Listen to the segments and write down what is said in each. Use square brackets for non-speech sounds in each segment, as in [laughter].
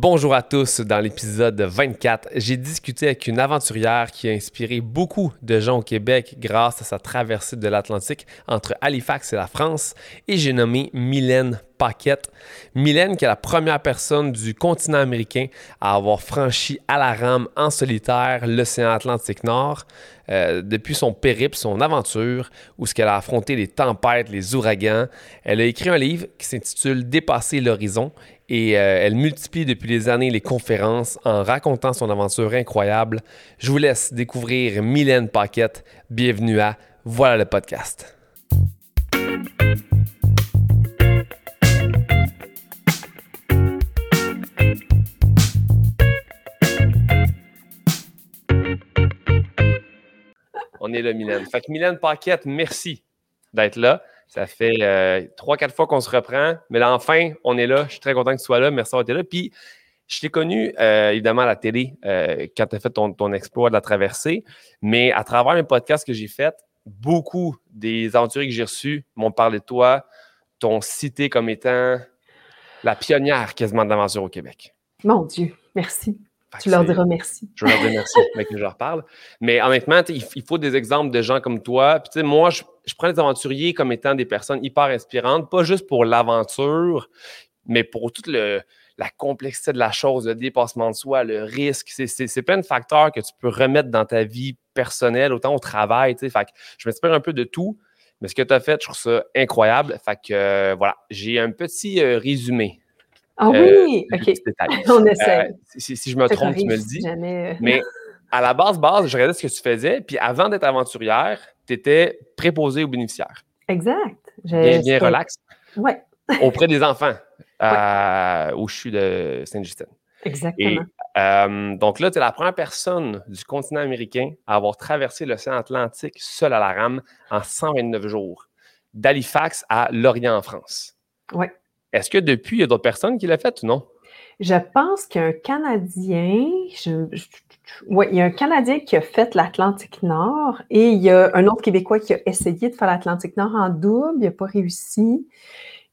Bonjour à tous. Dans l'épisode 24, j'ai discuté avec une aventurière qui a inspiré beaucoup de gens au Québec grâce à sa traversée de l'Atlantique entre Halifax et la France et j'ai nommé Mylène Paquette. Mylène qui est la première personne du continent américain à avoir franchi à la rame en solitaire l'océan Atlantique Nord. Euh, depuis son périple, son aventure, où ce qu'elle a affronté les tempêtes, les ouragans, elle a écrit un livre qui s'intitule Dépasser l'horizon et euh, elle multiplie depuis des années les conférences en racontant son aventure incroyable. Je vous laisse découvrir Mylène Paquette. Bienvenue à Voilà le podcast. On est là, Mylène. Fait que Mylène Paquette, merci d'être là. Ça fait euh, trois, quatre fois qu'on se reprend. Mais là, enfin, on est là. Je suis très content que tu sois là. Merci d'avoir été là. Puis, je t'ai connu, euh, évidemment, à la télé euh, quand tu as fait ton, exploit de la traversée. Mais à travers les podcasts que j'ai faits, beaucoup des aventuriers que j'ai reçus m'ont parlé de toi, t'ont cité comme étant la pionnière quasiment d'aventure au Québec. Mon Dieu, merci. Tu leur diras merci. Je leur dis merci, mais que je leur parle. Mais honnêtement, il, il faut des exemples de gens comme toi. Puis, moi, je, je prends les aventuriers comme étant des personnes hyper inspirantes, pas juste pour l'aventure, mais pour toute le, la complexité de la chose, le dépassement de soi, le risque. C'est plein de facteurs que tu peux remettre dans ta vie personnelle, autant au travail. Fait que je m'inspire un peu de tout, mais ce que tu as fait, je trouve ça incroyable. Fait que euh, voilà, j'ai un petit euh, résumé. Ah oui, euh, OK. [laughs] On essaie. Si, si, je me trompe, tu me le dis. Mais à la base, base, je regardais ce que tu faisais, puis avant d'être aventurière, tu étais préposé aux bénéficiaires. Exact. Bien, bien relax. Oui. [laughs] auprès des enfants, euh, où je suis de Saint-Justin. Exactement. Euh, donc là, tu es la première personne du continent américain à avoir traversé l'océan Atlantique seul à la rame en 129 jours, d'Halifax à Lorient en France. Oui. Est-ce que depuis, il y a d'autres personnes qui l'ont fait ou non? Je pense qu'un Canadien, oui, il y a un Canadien qui a fait l'Atlantique Nord et il y a un autre Québécois qui a essayé de faire l'Atlantique Nord en double, il n'a pas réussi.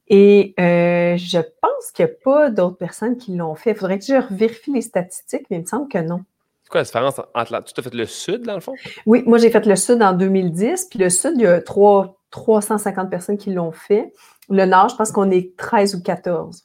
Et euh, je pense qu'il n'y a pas d'autres personnes qui l'ont fait. Il faudrait que je vérifie les statistiques, mais il me semble que non. C'est quoi la différence entre Tu as fait le Sud, dans le fond? Oui, moi j'ai fait le Sud en 2010, puis le Sud, il y a 3, 350 personnes qui l'ont fait. Le Nord, je pense qu'on est 13 ou 14.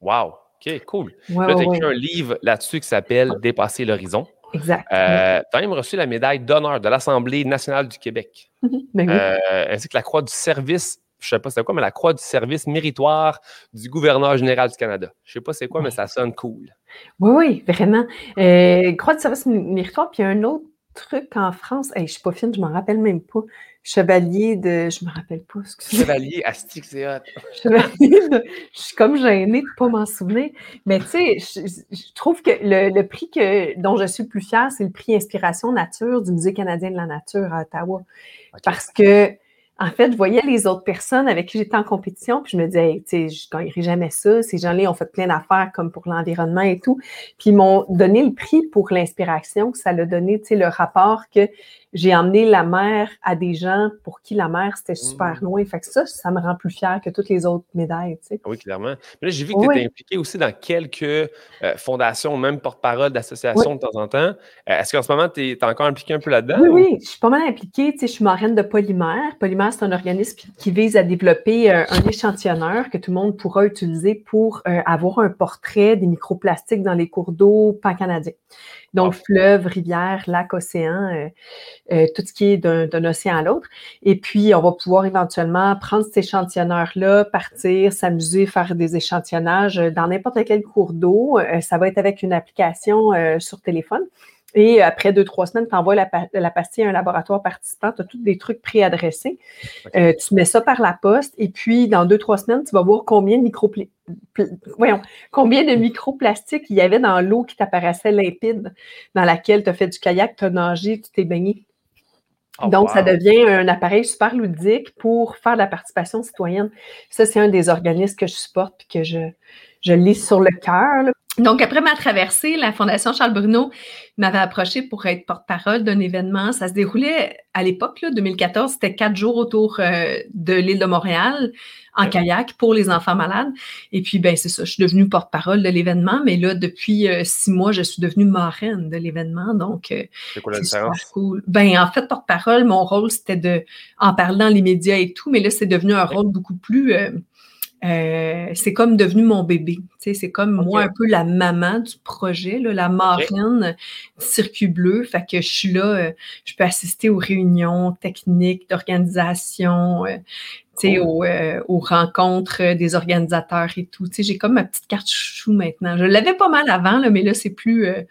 Wow! OK, cool. là, tu as écrit un livre là-dessus qui s'appelle Dépasser l'horizon. Exact. Euh, tu as même reçu la médaille d'honneur de l'Assemblée nationale du Québec. [laughs] ben oui. euh, ainsi que la croix du service, je ne sais pas c'est quoi, mais la croix du service méritoire du gouverneur général du Canada. Je ne sais pas c'est quoi, mais ça sonne cool. Oui, oui, vraiment. Euh, croix du service méritoire, puis il y a un autre truc en France. Hey, je ne suis pas fine, je ne m'en rappelle même pas. Chevalier de. Je me rappelle pas. Chevalier Astic, c'est [laughs] Chevalier de. Je suis comme gênée de ne pas m'en souvenir. Mais tu sais, je, trouve que le, le, prix que, dont je suis le plus fière, c'est le prix Inspiration Nature du Musée canadien de la nature à Ottawa. Okay. Parce que en fait, je voyais les autres personnes avec qui j'étais en compétition, puis je me disais, tu sais, je gagnerai jamais ça. Ces gens-là ont fait plein d'affaires comme pour l'environnement et tout. Puis ils m'ont donné le prix pour l'inspiration que ça l'a donné, tu sais, le rapport que j'ai emmené la mer à des gens pour qui la mer, c'était super mmh. loin. Fait que ça, ça me rend plus fière que toutes les autres médailles, tu sais. Oui, clairement. Mais là, j'ai vu que tu étais impliqué aussi dans quelques euh, fondations, même porte-parole d'associations oui. de temps en temps. Euh, Est-ce qu'en ce moment, tu es, encore impliqué un peu là-dedans? Oui, ou? oui, je suis pas mal impliquée. Tu sais, je suis marraine de Polymère. Polymère, c'est un organisme qui vise à développer euh, un échantillonneur que tout le monde pourra utiliser pour avoir un portrait des microplastiques dans les cours d'eau pan-canadiens. Donc, oh. fleuves, rivières, lacs, océans, euh, euh, tout ce qui est d'un océan à l'autre. Et puis, on va pouvoir éventuellement prendre cet échantillonneur-là, partir, s'amuser, faire des échantillonnages dans n'importe quel cours d'eau. Euh, ça va être avec une application euh, sur téléphone. Et après deux, trois semaines, tu envoies la, la, pastille à un laboratoire participant. Tu as tous des trucs préadressés. Okay. Euh, tu mets ça par la poste. Et puis, dans deux, trois semaines, tu vas voir combien de, micro Voyons, combien de microplastiques il y avait dans l'eau qui t'apparaissait limpide, dans laquelle tu as fait du kayak, tu as nagé, tu t'es baigné. Oh, Donc, wow. ça devient un appareil super ludique pour faire de la participation citoyenne. Ça, c'est un des organismes que je supporte et que je, je lis sur le cœur. Donc, après ma traversée, la Fondation Charles Bruno m'avait approché pour être porte-parole d'un événement. Ça se déroulait à l'époque, 2014, c'était quatre jours autour euh, de l'île de Montréal en kayak pour les enfants malades. Et puis, ben c'est ça, je suis devenue porte-parole de l'événement, mais là, depuis euh, six mois, je suis devenue marraine de l'événement. Donc, euh, c'est quoi la différence? Cool. Ben, en fait, porte-parole, mon rôle, c'était de en parler dans les médias et tout, mais là, c'est devenu un rôle beaucoup plus euh, c'est comme devenu mon bébé. C'est comme moi un peu la maman du projet, là, la marraine du circuit bleu. Fait que je suis là, euh, je peux assister aux réunions techniques d'organisation. Euh, euh, aux, rencontres des organisateurs et tout. J'ai comme ma petite carte chouchou maintenant. Je l'avais pas mal avant, là, mais là, c'est plus, euh,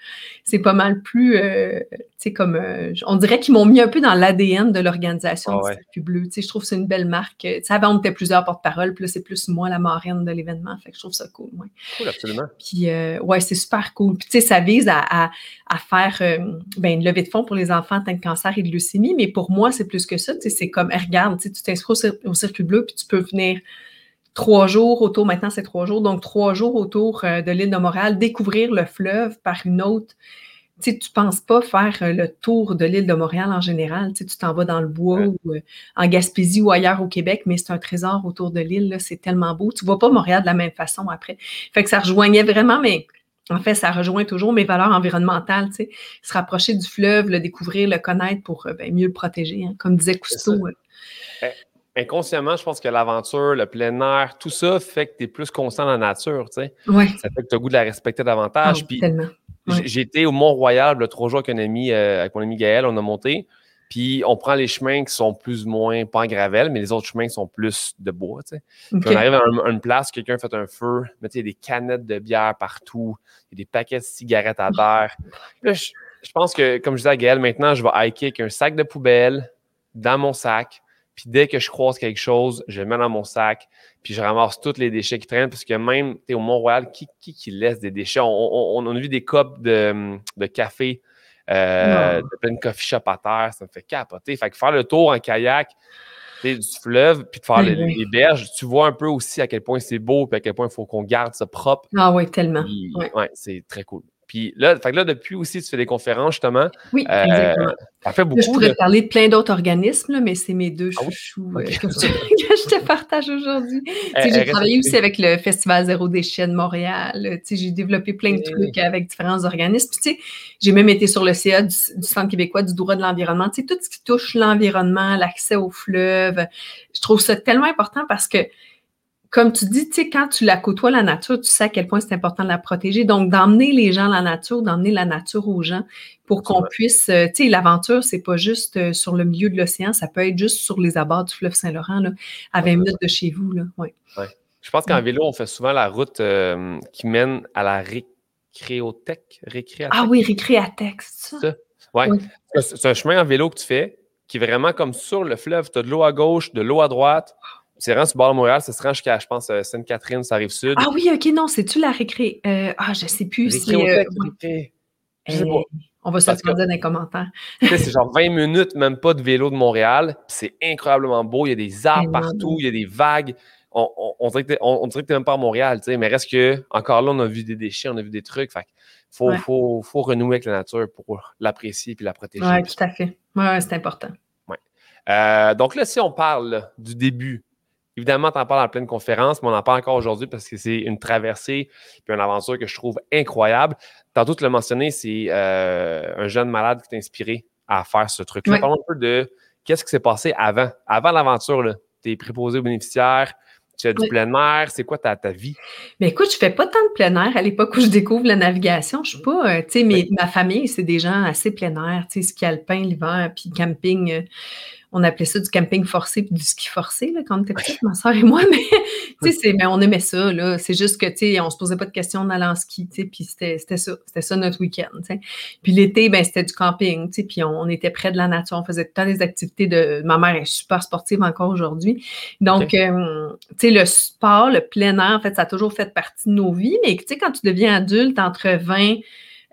c'est pas mal plus, euh, comme, on dirait qu'ils m'ont mis un peu dans l'ADN de l'organisation ah, du Bleu. je trouve que c'est une belle marque. avant, on était plusieurs porte-parole, puis là, c'est plus moi, la marraine de l'événement. Fait que je trouve ça cool. Cool, absolument. Puis, ouais, c'est super cool. Puis, tu sais, ça vise à, faire ben, une levée de fonds pour les enfants atteints de cancer et de leucémie, mais pour moi, c'est plus que ça. C'est comme, regarde, tu t'inscris au, au circuit bleu, puis tu peux venir trois jours autour, maintenant c'est trois jours, donc trois jours autour euh, de l'île de Montréal, découvrir le fleuve par une autre. Tu sais, tu penses pas faire euh, le tour de l'île de Montréal en général. Tu t'en vas dans le bois ou euh, en Gaspésie ou ailleurs au Québec, mais c'est un trésor autour de l'île. C'est tellement beau. Tu vois pas Montréal de la même façon après. Fait que ça rejoignait vraiment, mais en fait, ça rejoint toujours mes valeurs environnementales. Tu sais, se rapprocher du fleuve, le découvrir, le connaître pour ben, mieux le protéger. Hein. Comme disait Cousteau, eh, inconsciemment, je pense que l'aventure, le plein air, tout ça fait que tu es plus constant dans la nature, tu sais. Ça fait que tu as goût de la respecter davantage. Oh. J'ai été au Mont-Royal le trois jours avec, un ami, euh, avec mon ami Gaël, on a monté. Puis on prend les chemins qui sont plus ou moins, pas en gravel, mais les autres chemins sont plus de bois. Tu sais. Puis on arrive à, une place, quelqu'un fait un feu, mais il y a des canettes de bière partout, il y a des paquets de cigarettes à terre. Là, je, je, pense que, comme je disais à Gaël, maintenant, je vais hiker avec un sac de poubelle dans mon sac, puis dès que je croise quelque chose, je le mets dans mon sac, puis je ramasse tous les déchets qui traînent, parce que même, tu es au Mont-Royal, qui, qui, laisse des déchets? On, a vu des copes de, café, euh, de plein de coffee shop à terre, ça me fait capoter. Fait que faire le tour en kayak, du fleuve, puis de faire les, berges, tu vois un peu aussi à quel point c'est beau, puis à quel point il faut qu'on garde ça propre. Ah oui, tellement. ouais c'est très cool. Puis là, fait là, depuis aussi, tu fais des conférences, justement. Oui, euh, exactement. Ça fait beaucoup. je pourrais parler de plein d'autres organismes, mais c'est mes deux ah chouchous euh, [laughs] [laughs] que, je te partage aujourd'hui. Eh, j'ai travaillé aussi avec le Festival Zéro Déchet de Montréal. J'ai développé plein de trucs avec différents organismes. Puis, j'ai même été sur le CA du, Centre québécois du droit de l'environnement. Tout ce qui touche l'environnement, l'accès au fleuve, je trouve ça tellement important parce que comme tu dis, tu sais, quand tu la côtoies, la nature, tu sais à quel point c'est important de la protéger. Donc, d'emmener les gens à la nature, d'emmener la nature aux gens pour qu'on puisse, euh, tu sais, l'aventure, c'est pas juste euh, sur le milieu de l'océan, ça peut être juste sur les abords du fleuve Saint-Laurent, à 20 minutes de chez vous, là. Ouais. Je pense qu'en vélo, on fait souvent la route euh, qui mène à la récréothèque. Récréatech. Ah oui, récréatech, c'est ça? Ouais. C'est un chemin en vélo que tu fais qui est vraiment comme sur le fleuve. Tu as de l'eau à gauche, de l'eau à droite. C'est vraiment sur bord de Montréal, ça se rend jusqu'à, je pense, euh, Sainte-Catherine, ça arrive sud. Ah oui, ok, non, c'est-tu la récré? Euh, ah, je sais plus. si, euh, Je sais pas. On va se le dans les commentaires. c'est genre 20 minutes, même pas de vélo de Montréal. C'est incroyablement beau. Il y a des arbres partout, il y a des vagues. On, on, dirait que tu même pas à Montréal, tu sais, mais reste que, encore là, on a vu des déchets, on a vu des trucs. Fait faut, faut, faut, renouer avec la nature pour l'apprécier et la protéger. Oui, tout à fait. Oui, c'est important. Ouais. donc là, si on parle du début Évidemment, tu en parles en pleine conférence, mais on en parle encore aujourd'hui parce que c'est une traversée et une aventure que je trouve incroyable. Tantôt, tu l'as mentionné, c'est euh, un jeune malade qui t'a inspiré à faire ce truc-là. Parlons un peu de qu'est-ce qui s'est passé avant, avant l'aventure. Tu es préposé aux bénéficiaires, tu as du plein air, c'est quoi ta, ta vie? Mais écoute, je fais pas tant de plein air à l'époque où je découvre la navigation. Je suis pas, euh, tu sais, mais ma famille, c'est des gens assez plein air, tu sais, ski alpin l'hiver, puis camping. Euh, on appelait ça du camping forcé puis du ski forcé là, quand on était petite, ma soeur et moi, mais, [laughs] mais on aimait ça. Là. C'est juste que tu on se posait pas de questions en ski, puis c'était, ça. C'était ça notre week-end. Puis l'été, ben, c'était du camping, puis on, était près de la nature, on faisait tout le temps des activités de. Ma mère est super sportive encore aujourd'hui. Donc, euh, tu sais, le sport, le plein air, en fait, ça a toujours fait partie de nos vies, mais tu sais, quand tu deviens adulte entre 20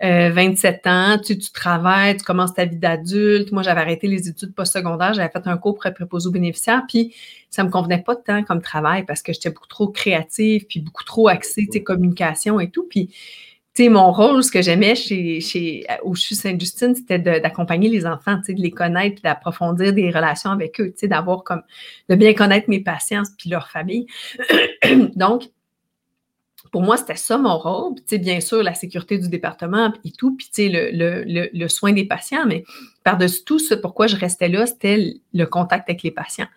27 euh, ans, tu, tu travailles, tu commences ta vie d'adulte. Moi, j'avais arrêté les études postsecondaires, j'avais fait un cours préposé aux bénéficiaires, puis ça me convenait pas de temps comme travail parce que j'étais beaucoup trop créative, puis beaucoup trop axée, tu sais, communication et tout. Puis sais, mon rôle, ce que j'aimais chez, chez, au CHU Sainte-Justine, c'était d'accompagner les enfants, tu sais, de les connaître, d'approfondir des relations avec eux, tu sais, d'avoir comme, de bien connaître mes patients puis leur famille. [clears throat] Donc, pour moi, c'était ça mon rôle. Puis, bien sûr, la sécurité du département et tout, puis le, le, le, soin des patients, mais par-dessus tout, ce pourquoi je restais là, c'était le contact avec les patients.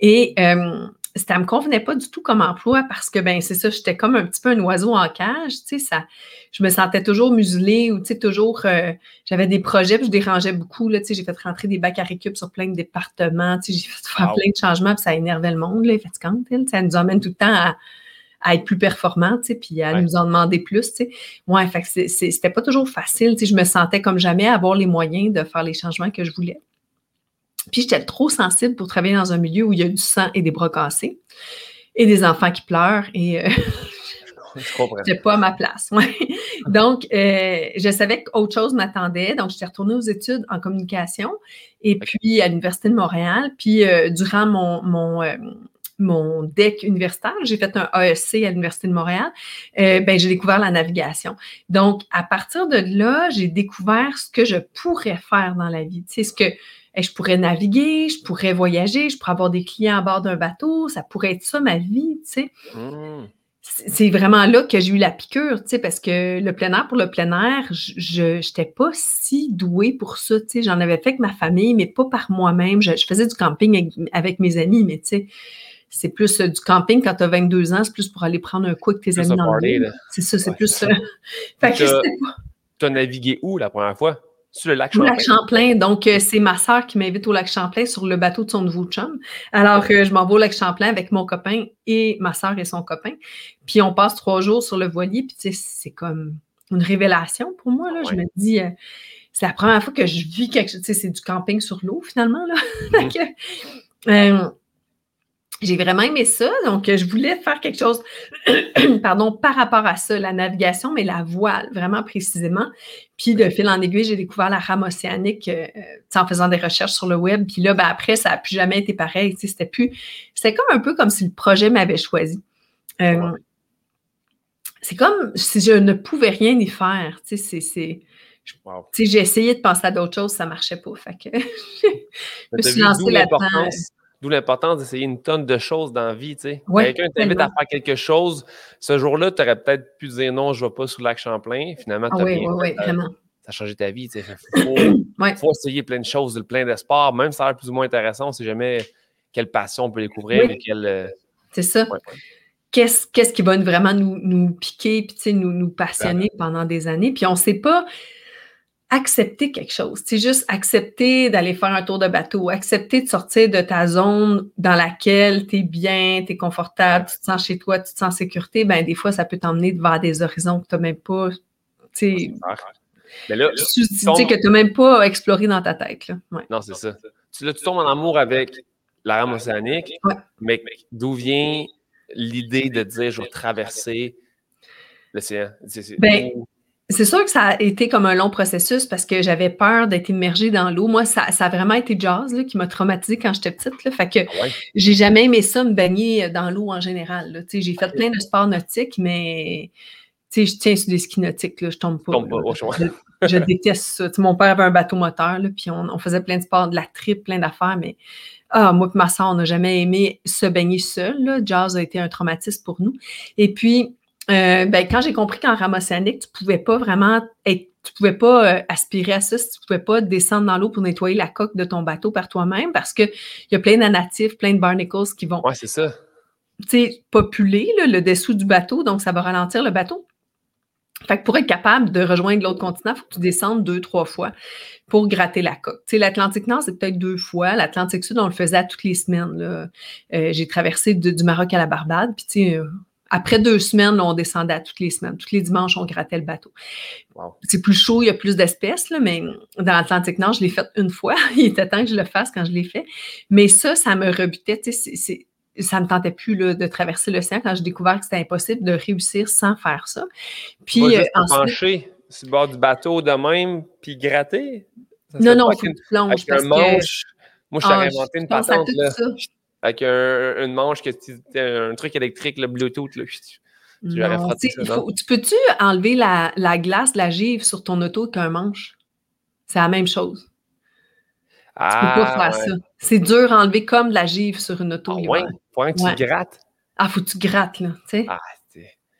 Et euh, ça me convenait pas du tout comme emploi parce que, ben c'est ça, j'étais comme un petit peu un oiseau en cage, tu sais, ça, je me sentais toujours muselée ou, tu sais, toujours, euh, j'avais des projets, puis je dérangeais beaucoup, là, tu sais, j'ai fait rentrer des bacs à récup sur plein de départements, tu sais, j'ai fait faire plein de changements, puis ça énervait le monde, là, fatigante, ça nous emmène tout le temps à à être plus performant, tu sais, puis à nous en demander plus, tu sais. Ouais, fait que c'était pas toujours facile, tu sais, je me sentais comme jamais avoir les moyens de faire les changements que je voulais. Puis j'étais trop sensible pour travailler dans un milieu où il y a du sang et des bras cassés et des enfants qui pleurent et euh, [laughs] n'étais pas à ma place. Ouais. Donc, euh, je savais qu'autre chose m'attendait. Donc, j'étais retournée aux études en communication et puis à l'Université de Montréal. Puis, euh, durant mon, mon, euh, mon DEC universitaire, j'ai fait un AEC à l'Université de Montréal, euh, ben, j'ai découvert la navigation. Donc, à partir de là, j'ai découvert ce que je pourrais faire dans la vie. Tu sais, ce que je pourrais naviguer, je pourrais voyager, je pourrais avoir des clients à bord d'un bateau, ça pourrait être ça ma vie, tu sais. Mmh. C'est vraiment là que j'ai eu la piqûre, tu sais, parce que le plein air pour le plein air, je n'étais pas si douée pour ça, tu sais. J'en avais fait avec ma famille, mais pas par moi-même. Je, faisais du camping avec, avec mes amis, mais tu sais, c'est plus euh, du camping quand tu as 22 ans, c'est plus pour aller prendre un coup avec tes amis dans le C'est ça, c'est plus ça. [laughs] fait que Tu as navigué où la première fois? Sur le lac Champlain? Le lac Champlain. Donc, euh, c'est ma soeur qui m'invite au lac Champlain sur le bateau de son nouveau chum. Alors, que je m'en vais au lac Champlain avec mon copain et ma soeur et son copain. Puis, on passe trois jours sur le voilier. Puis, tu sais, c'est comme une révélation pour moi. Là. Je me dis, euh, c'est la première fois que je vis quelque chose. Tu sais, c'est du camping sur l'eau, finalement. Là. [laughs] Mm-hmm j'ai vraiment aimé ça. Donc, je voulais faire quelque chose, [clears throat] pardon, par rapport à ça, la navigation, mais la voile, vraiment précisément. Puis, de fil en aiguille, j'ai découvert la rame océanique euh, en faisant des recherches sur le web. Puis là, ben, après, ça n'a plus jamais été pareil. C'était plus. C'était comme un peu comme si le projet m'avait choisi. Euh, c'est comme si je ne pouvais rien y faire. Tu sais, c'est. J'ai essayé de penser à d'autres choses, ça ne marchait pas. Fait que [laughs] je me suis lancée là-dedans. D'où l'importance d'essayer une tonne de choses dans la vie. Tu sais. Quelqu'un t'invite à faire quelque chose. Ce jour-là, tu aurais peut-être pu dire non, je ne vais pas sous le lac Champlain. Finalement, tu as oui, oui, vraiment. Ça a changé ta vie. Il [coughs] faut, essayer plein de choses, plein d'espoir, même si ça a l'air plus ou moins intéressant. On ne sait jamais quelle passion on peut découvrir. Euh, C'est ça. Qu'est-ce, qu'est-ce qui va vraiment nous, nous piquer puis nous, nous passionner pendant des années? Puis on ne sait pas accepter quelque chose. C'est juste accepter d'aller faire un tour de bateau, accepter de sortir de ta zone dans laquelle tu es bien, tu es confortable, tu te sens chez toi, tu te sens en sécurité. Ben, des fois, ça peut t'emmener vers des horizons que tu n'as même pas. tu mais là, tu sais que tu n'as même pas exploré dans ta tête. Là. Non, c'est ça. Tu, là, tu tombes en amour avec la rame océanique, mais d'où vient l'idée de dire je vais traverser l'océan? Ben, c'est sûr que ça a été comme un long processus parce que j'avais peur d'être immergée dans l'eau. Moi, ça, a vraiment été jazz qui m'a traumatisée quand j'étais petite. Là. Fait que ah j'ai jamais aimé ça, me baigner dans l'eau en général. J'ai fait plein de sports nautiques, mais je tiens sur des skis nautiques, là, je tombe pas. je, [laughs] déteste ça. mon père avait un bateau moteur, là, puis on, faisait plein de sports, de la trip, plein d'affaires, mais ah, moi et ma soeur, on n'a jamais aimé se baigner seul. Jazz a été un traumatisme pour nous. Et puis, euh, ben, quand j'ai compris qu'en rame océanique, tu pouvais pas vraiment être, tu pouvais pas euh, aspirer à ça si tu pouvais pas descendre dans l'eau pour nettoyer la coque de ton bateau par toi-même parce qu'il y a plein d'anatifs, plein de barnacles qui vont. Ouais, c'est ça. populer le dessous du bateau, donc ça va ralentir le bateau. Fait que pour être capable de rejoindre l'autre continent, il faut que tu descendes deux, trois fois pour gratter la coque. L'Atlantique Nord, c'est peut-être deux fois. L'Atlantique Sud, on le faisait à toutes les semaines. Euh, j'ai traversé du Maroc à la Barbade, puis tu sais, après deux semaines, on descendait à toutes les semaines. Tous les dimanches, on grattait le bateau. C'est plus chaud, il y a plus d'espèces, mais dans l'Atlantique Nord, je l'ai fait une fois. [laughs] il était temps que je le fasse quand je l'ai fait. Mais ça, ça me rebutait. ça ne me tentait plus de traverser l'océan quand j'ai découvert que c'était impossible de réussir sans faire ça. Puis euh, ensuite, pencher sur le bord du bateau de même, puis gratter? non, non, c'est une plonge. un manche. Moi, je t'avais ah, inventé une patente. Là avec un, une manche, que un truc électrique, le Bluetooth. Là, Tu Non, tu ça, faut tu peux-tu enlever la la glace, la givre sur ton auto avec un manche? C'est la même chose. Tu peux pas Ah, faire ouais. ça. C'est dur à enlever comme de la givre sur une auto Ah ouais? Faut que tu Ouais. grattes? Ah, faut que tu grattes, là, tu sais? Ah,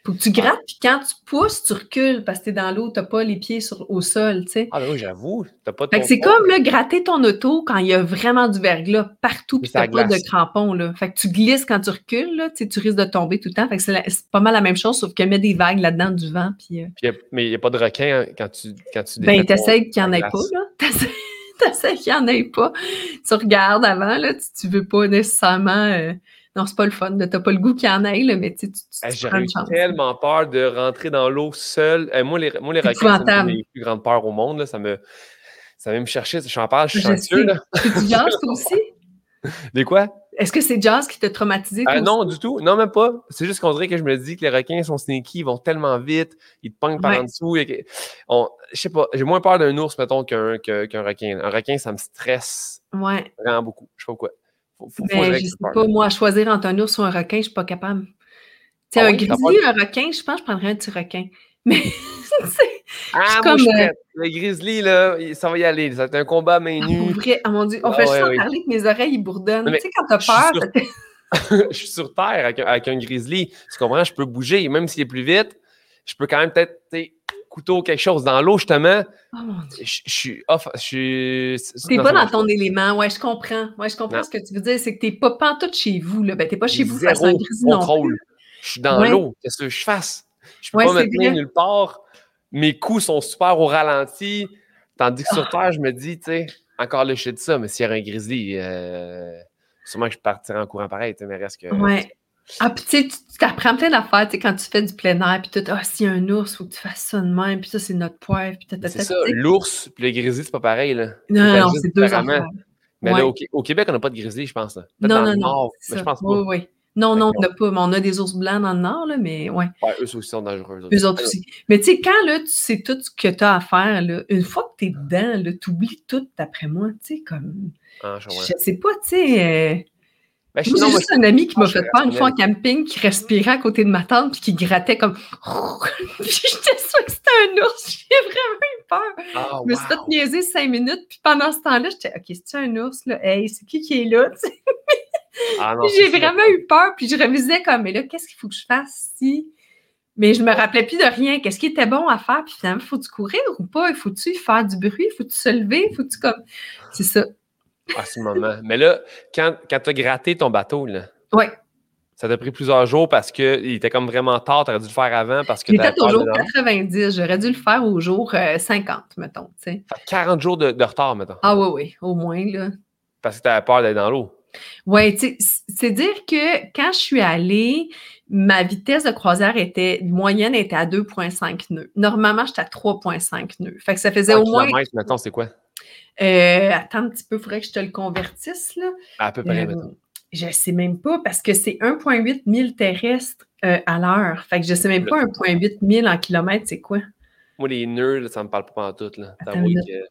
Faut que tu grattes, puis quand tu pousses, tu recules parce que t'es dans l'eau, t'as pas les pieds sur au sol, tu sais? ah ben oui, j'avoue, t'as pas de Fait que c'est comme, là, gratter ton auto quand il y a vraiment du verglas partout, puis t'as pas de crampons, là. Fait que tu glisses quand tu recules, là, tu risques de tomber tout le temps. Fait que c'est pas mal la même chose, sauf que met des vagues là-dedans, du vent, puis... euh, Puis y a- mais il n'y a pas de requin hein, quand tu, quand tu Ben, t'essayes qu'il n'y en ait pas, là. [laughs] T'essayes t'essayes qu'il n'y en ait pas. Tu regardes avant, là, tu, tu veux pas nécessairement... euh, Non, c'est pas le fun. T'as pas le goût qu'il y en ait, là, mais tu, sais, tu, tu, Hey, tu prends une chance. tellement peur de rentrer dans l'eau seul. Euh, moi, les, moi, les requins, c'est mes plus grandes peurs au monde. là. Ça me ça vient me chercher. Je en parle, je suis. Là. C'est du jazz, toi aussi? [laughs] Des quoi? Est-ce que c'est jazz qui t'a traumatisé, Euh, non, du tout. Non, même pas. C'est juste qu'on dirait que je me dis que les requins sont sneaky, ils vont tellement vite, ils te pognent par Ouais. en dessous. on- Je sais pas, j'ai moins peur d'un ours, mettons, qu'un requin. Un requin, ça me stresse Ouais. vraiment beaucoup. Je sais pas pourquoi. Faut, faut, Mais je je sais peur. pas, moi, choisir entre un ours ou un requin, je suis pas capable. Tu sais, Ah un oui, grizzly, un requin, je pense que je prendrais un petit requin. [laughs] Mais, Ah, moi, comme, je euh. Le grizzly, là, ça va y aller. Ça va être un combat à main ah, nue. vrai, ah mon Dieu, on Ah, fait juste ouais, parler que mes oreilles, ils bourdonnent. Tu sais, quand t'as peur, [laughs] [laughs] je suis sur terre avec un, avec un grizzly. Tu comprends? Je peux bouger. Même s'il est plus vite, je peux quand même peut-être, couteau quelque chose. Dans l'eau, justement, oh mon Dieu. je, je suis off. Je suis. T'es pas dans ton élément. Ouais, je comprends. Ouais, je comprends Non. ce que tu veux dire. C'est que t'es pas pantoute chez vous. Là. Ben, t'es pas chez vous face à un contrôle. Je suis dans Ouais. l'eau. Qu'est-ce que je fasse? Je peux Ouais, pas me tenir nulle part. Mes coups sont super au ralenti. Tandis que Ah. sur Terre, je me dis, tu sais, encore là, je sais de ça, mais s'il y avait un grizzly, euh, sûrement que je partirais en courant pareil, mais reste que. Ouais. Ah, puis tu sais, tu tu t'apprends plein d'affaires, tu sais, quand tu fais du plein air, puis tout, ah, s'il y a un ours, faut que tu fasses ça de même, puis ça, c'est notre poivre, puis C'est ça, l'ours puis le grizzly, c'est pas pareil, là. Non, non, c'est deux affaires. Mais Ouais. là, au, Qué- au Québec, on n'a pas de grizzly, je pense. Là. Non, non, non. mais je pense pas. Oui, oui. Non, non, on n'a pas, mais on a des ours blancs dans le nord, là, mais ouais, Ouais, eux aussi sont dangereux. eux autres aussi. Mais tu sais, quand là, tu sais tout ce que tu as à faire, là, une fois que tu es dedans, là, tu oublies tout d'après moi, tu sais, comme. Ah. Je sais pas, tu sais. euh, Ben, j'ai juste un ami qui m'a fait peur une fois en camping, qui respirait à côté de ma tante, puis qui grattait comme. [laughs] puis j'étais sûre que c'était un ours. [laughs] J'ai vraiment eu peur. Ah, Je me suis fait niaiser cinq minutes, puis pendant ce temps-là, j'étais, OK, c'est un ours, là? Hey, c'est qui qui est là? [laughs] Ah, j'ai vraiment eu peur, puis je revisais comme, mais là, qu'est-ce qu'il faut que je fasse si. Mais je me rappelais plus de rien. Qu'est-ce qui était bon à faire? Puis finalement, faut-tu courir ou pas? Faut-tu faire du bruit? Faut-tu se lever? Faut-tu comme. C'est ça. À ce moment. Mais là, quand, quand tu as gratté ton bateau, là, Ouais. ça t'a pris plusieurs jours parce qu'il était comme vraiment tard, tu aurais dû le faire avant parce que peur au jour dedans. 90. J'aurais dû le faire au jour euh, 50, mettons. tu sais. Fait 40 jours de, de retard, maintenant, Ah oui, oui, au moins, là. parce que tu avais peur d'être dans l'eau. Oui, c'est dire que quand je suis allée, ma vitesse de croisière était moyenne était à 2,5 nœuds. Normalement, j'étais à 3,5 nœuds. Fait que ça faisait au moins. mettons, c'est quoi? Euh, attends un petit peu, il faudrait que je te le convertisse, là. À peu près, Euh, je ne sais même pas parce que c'est 1,8 milles terrestres euh, à l'heure. Fait que je ne sais même pas 1,8 milles en kilomètres, c'est quoi? Moi, les nœuds, là, ça me parle pas en tout. Là. Attends que...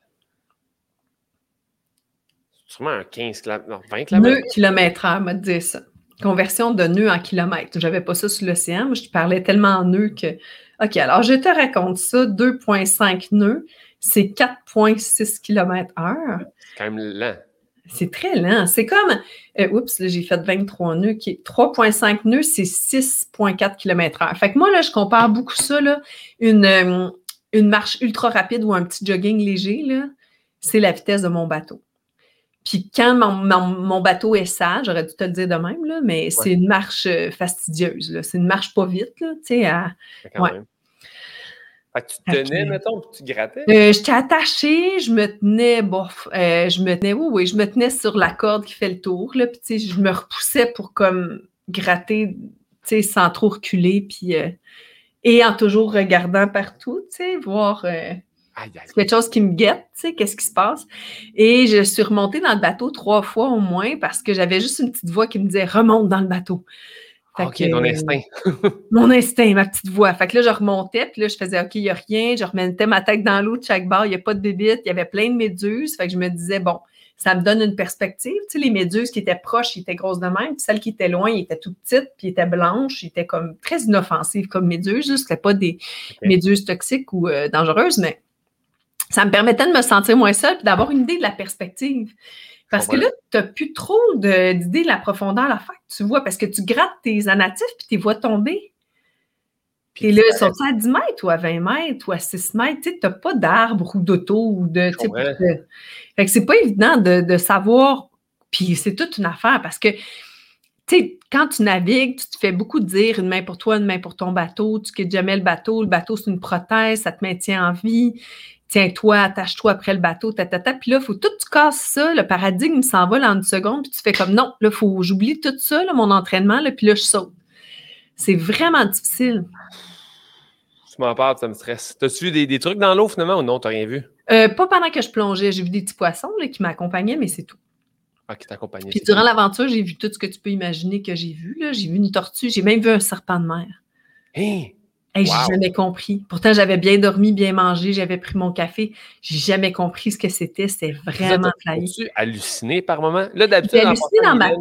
Sûrement un 15 km, non, 20 Nœuds km. kilomètre heure, m'a dit ça. Conversion de nœuds en kilomètres. Je n'avais pas ça sur l'océan, mais je te parlais tellement en nœuds que. OK, alors je te raconte ça. 2,5 nœuds, c'est 4,6 km heure. C'est quand même lent. C'est très lent. C'est comme. euh, oups, là, j'ai fait 23 nœuds. qui est 3,5 nœuds, c'est 6,4 km heure. Fait que moi, là, je compare beaucoup ça, là, une, euh, une marche ultra rapide ou un petit jogging léger, là, c'est la vitesse de mon bateau. Puis quand mon, mon- mon bateau est sale, j'aurais dû te le dire de même, là, mais c'est une marche euh, fastidieuse. là. C'est une marche pas vite, là, tu sais, à- Ouais. Même. Fait que tu te tenais, que- mettons, puis tu grattais? Euh, J'étais attachée, je me tenais, bof, euh, je me tenais, oui, oui, je me tenais sur la corde qui fait le tour, là, puis tu sais, je me repoussais pour comme gratter, tu sais, sans trop reculer, puis euh, et en toujours regardant partout, tu sais, voir euh, Aïe, aïe. c'est quelque chose qui me guette, tu sais, qu'est-ce qui se passe. Et je suis remontée dans le bateau trois fois au moins parce que j'avais juste une petite voix qui me disait remonte dans le bateau. Fait Ok, que, ton euh, instinct. [laughs] mon instinct, ma petite voix. Fait que là, je remontais, puis là, je faisais OK, il n'y a rien. Je remettais ma tête dans l'eau de chaque barre, il n'y a pas de bébite, il y avait plein de méduses. Fait que je me disais, bon, ça me donne une perspective. Tu sais, les méduses qui étaient proches, ils étaient grosses de même, puis celles qui étaient loin, ils étaient tout petites, puis étaient blanches, ils étaient comme très inoffensives comme méduses. Ce pas des méduses toxiques ou euh, dangereuses, mais ça me permettait de me sentir moins seule et d'avoir une idée de la perspective. Parce que là, tu n'as plus trop d'idées de, la profondeur à la fac, tu vois, parce que tu grattes tes anatifs puis tu les vois tomber. Puis là, ils sont à 10 mètres ou à 20 mètres ou à 6 mètres? Tu n'as pas d'arbre ou d'auto ou de. Fait que c'est pas évident de, savoir. Puis c'est toute une affaire parce que, tu sais, quand tu navigues, tu te fais beaucoup dire une main pour toi, une main pour ton bateau. Tu quittes jamais le bateau. Le bateau, c'est une prothèse, ça te maintient en vie tiens-toi, attache-toi après le bateau, ta, Puis là, il faut tout tu casses ça, le paradigme s'envole en une seconde, puis tu fais comme non, là, il faut j'oublie tout ça, mon entraînement, là, puis là, je saute. C'est vraiment difficile. Tu m'en parles, ça me stresse. T'as-tu vu des, trucs dans l'eau finalement ou non? T'as rien vu? Euh, pas pendant que je plongeais. J'ai vu des petits poissons qui m'accompagnaient, mais c'est tout. Ah, qui t'accompagnaient. Puis durant l'aventure, j'ai vu tout ce que tu peux imaginer que j'ai vu. J'ai vu une tortue, j'ai même vu un serpent de mer. Hein? J'ai jamais compris. Pourtant, j'avais bien dormi, bien mangé, j'avais pris mon café. J'ai jamais compris ce que c'était. C'était vraiment flyé. tu halluciné par moment? Là, d'habitude, dans ma...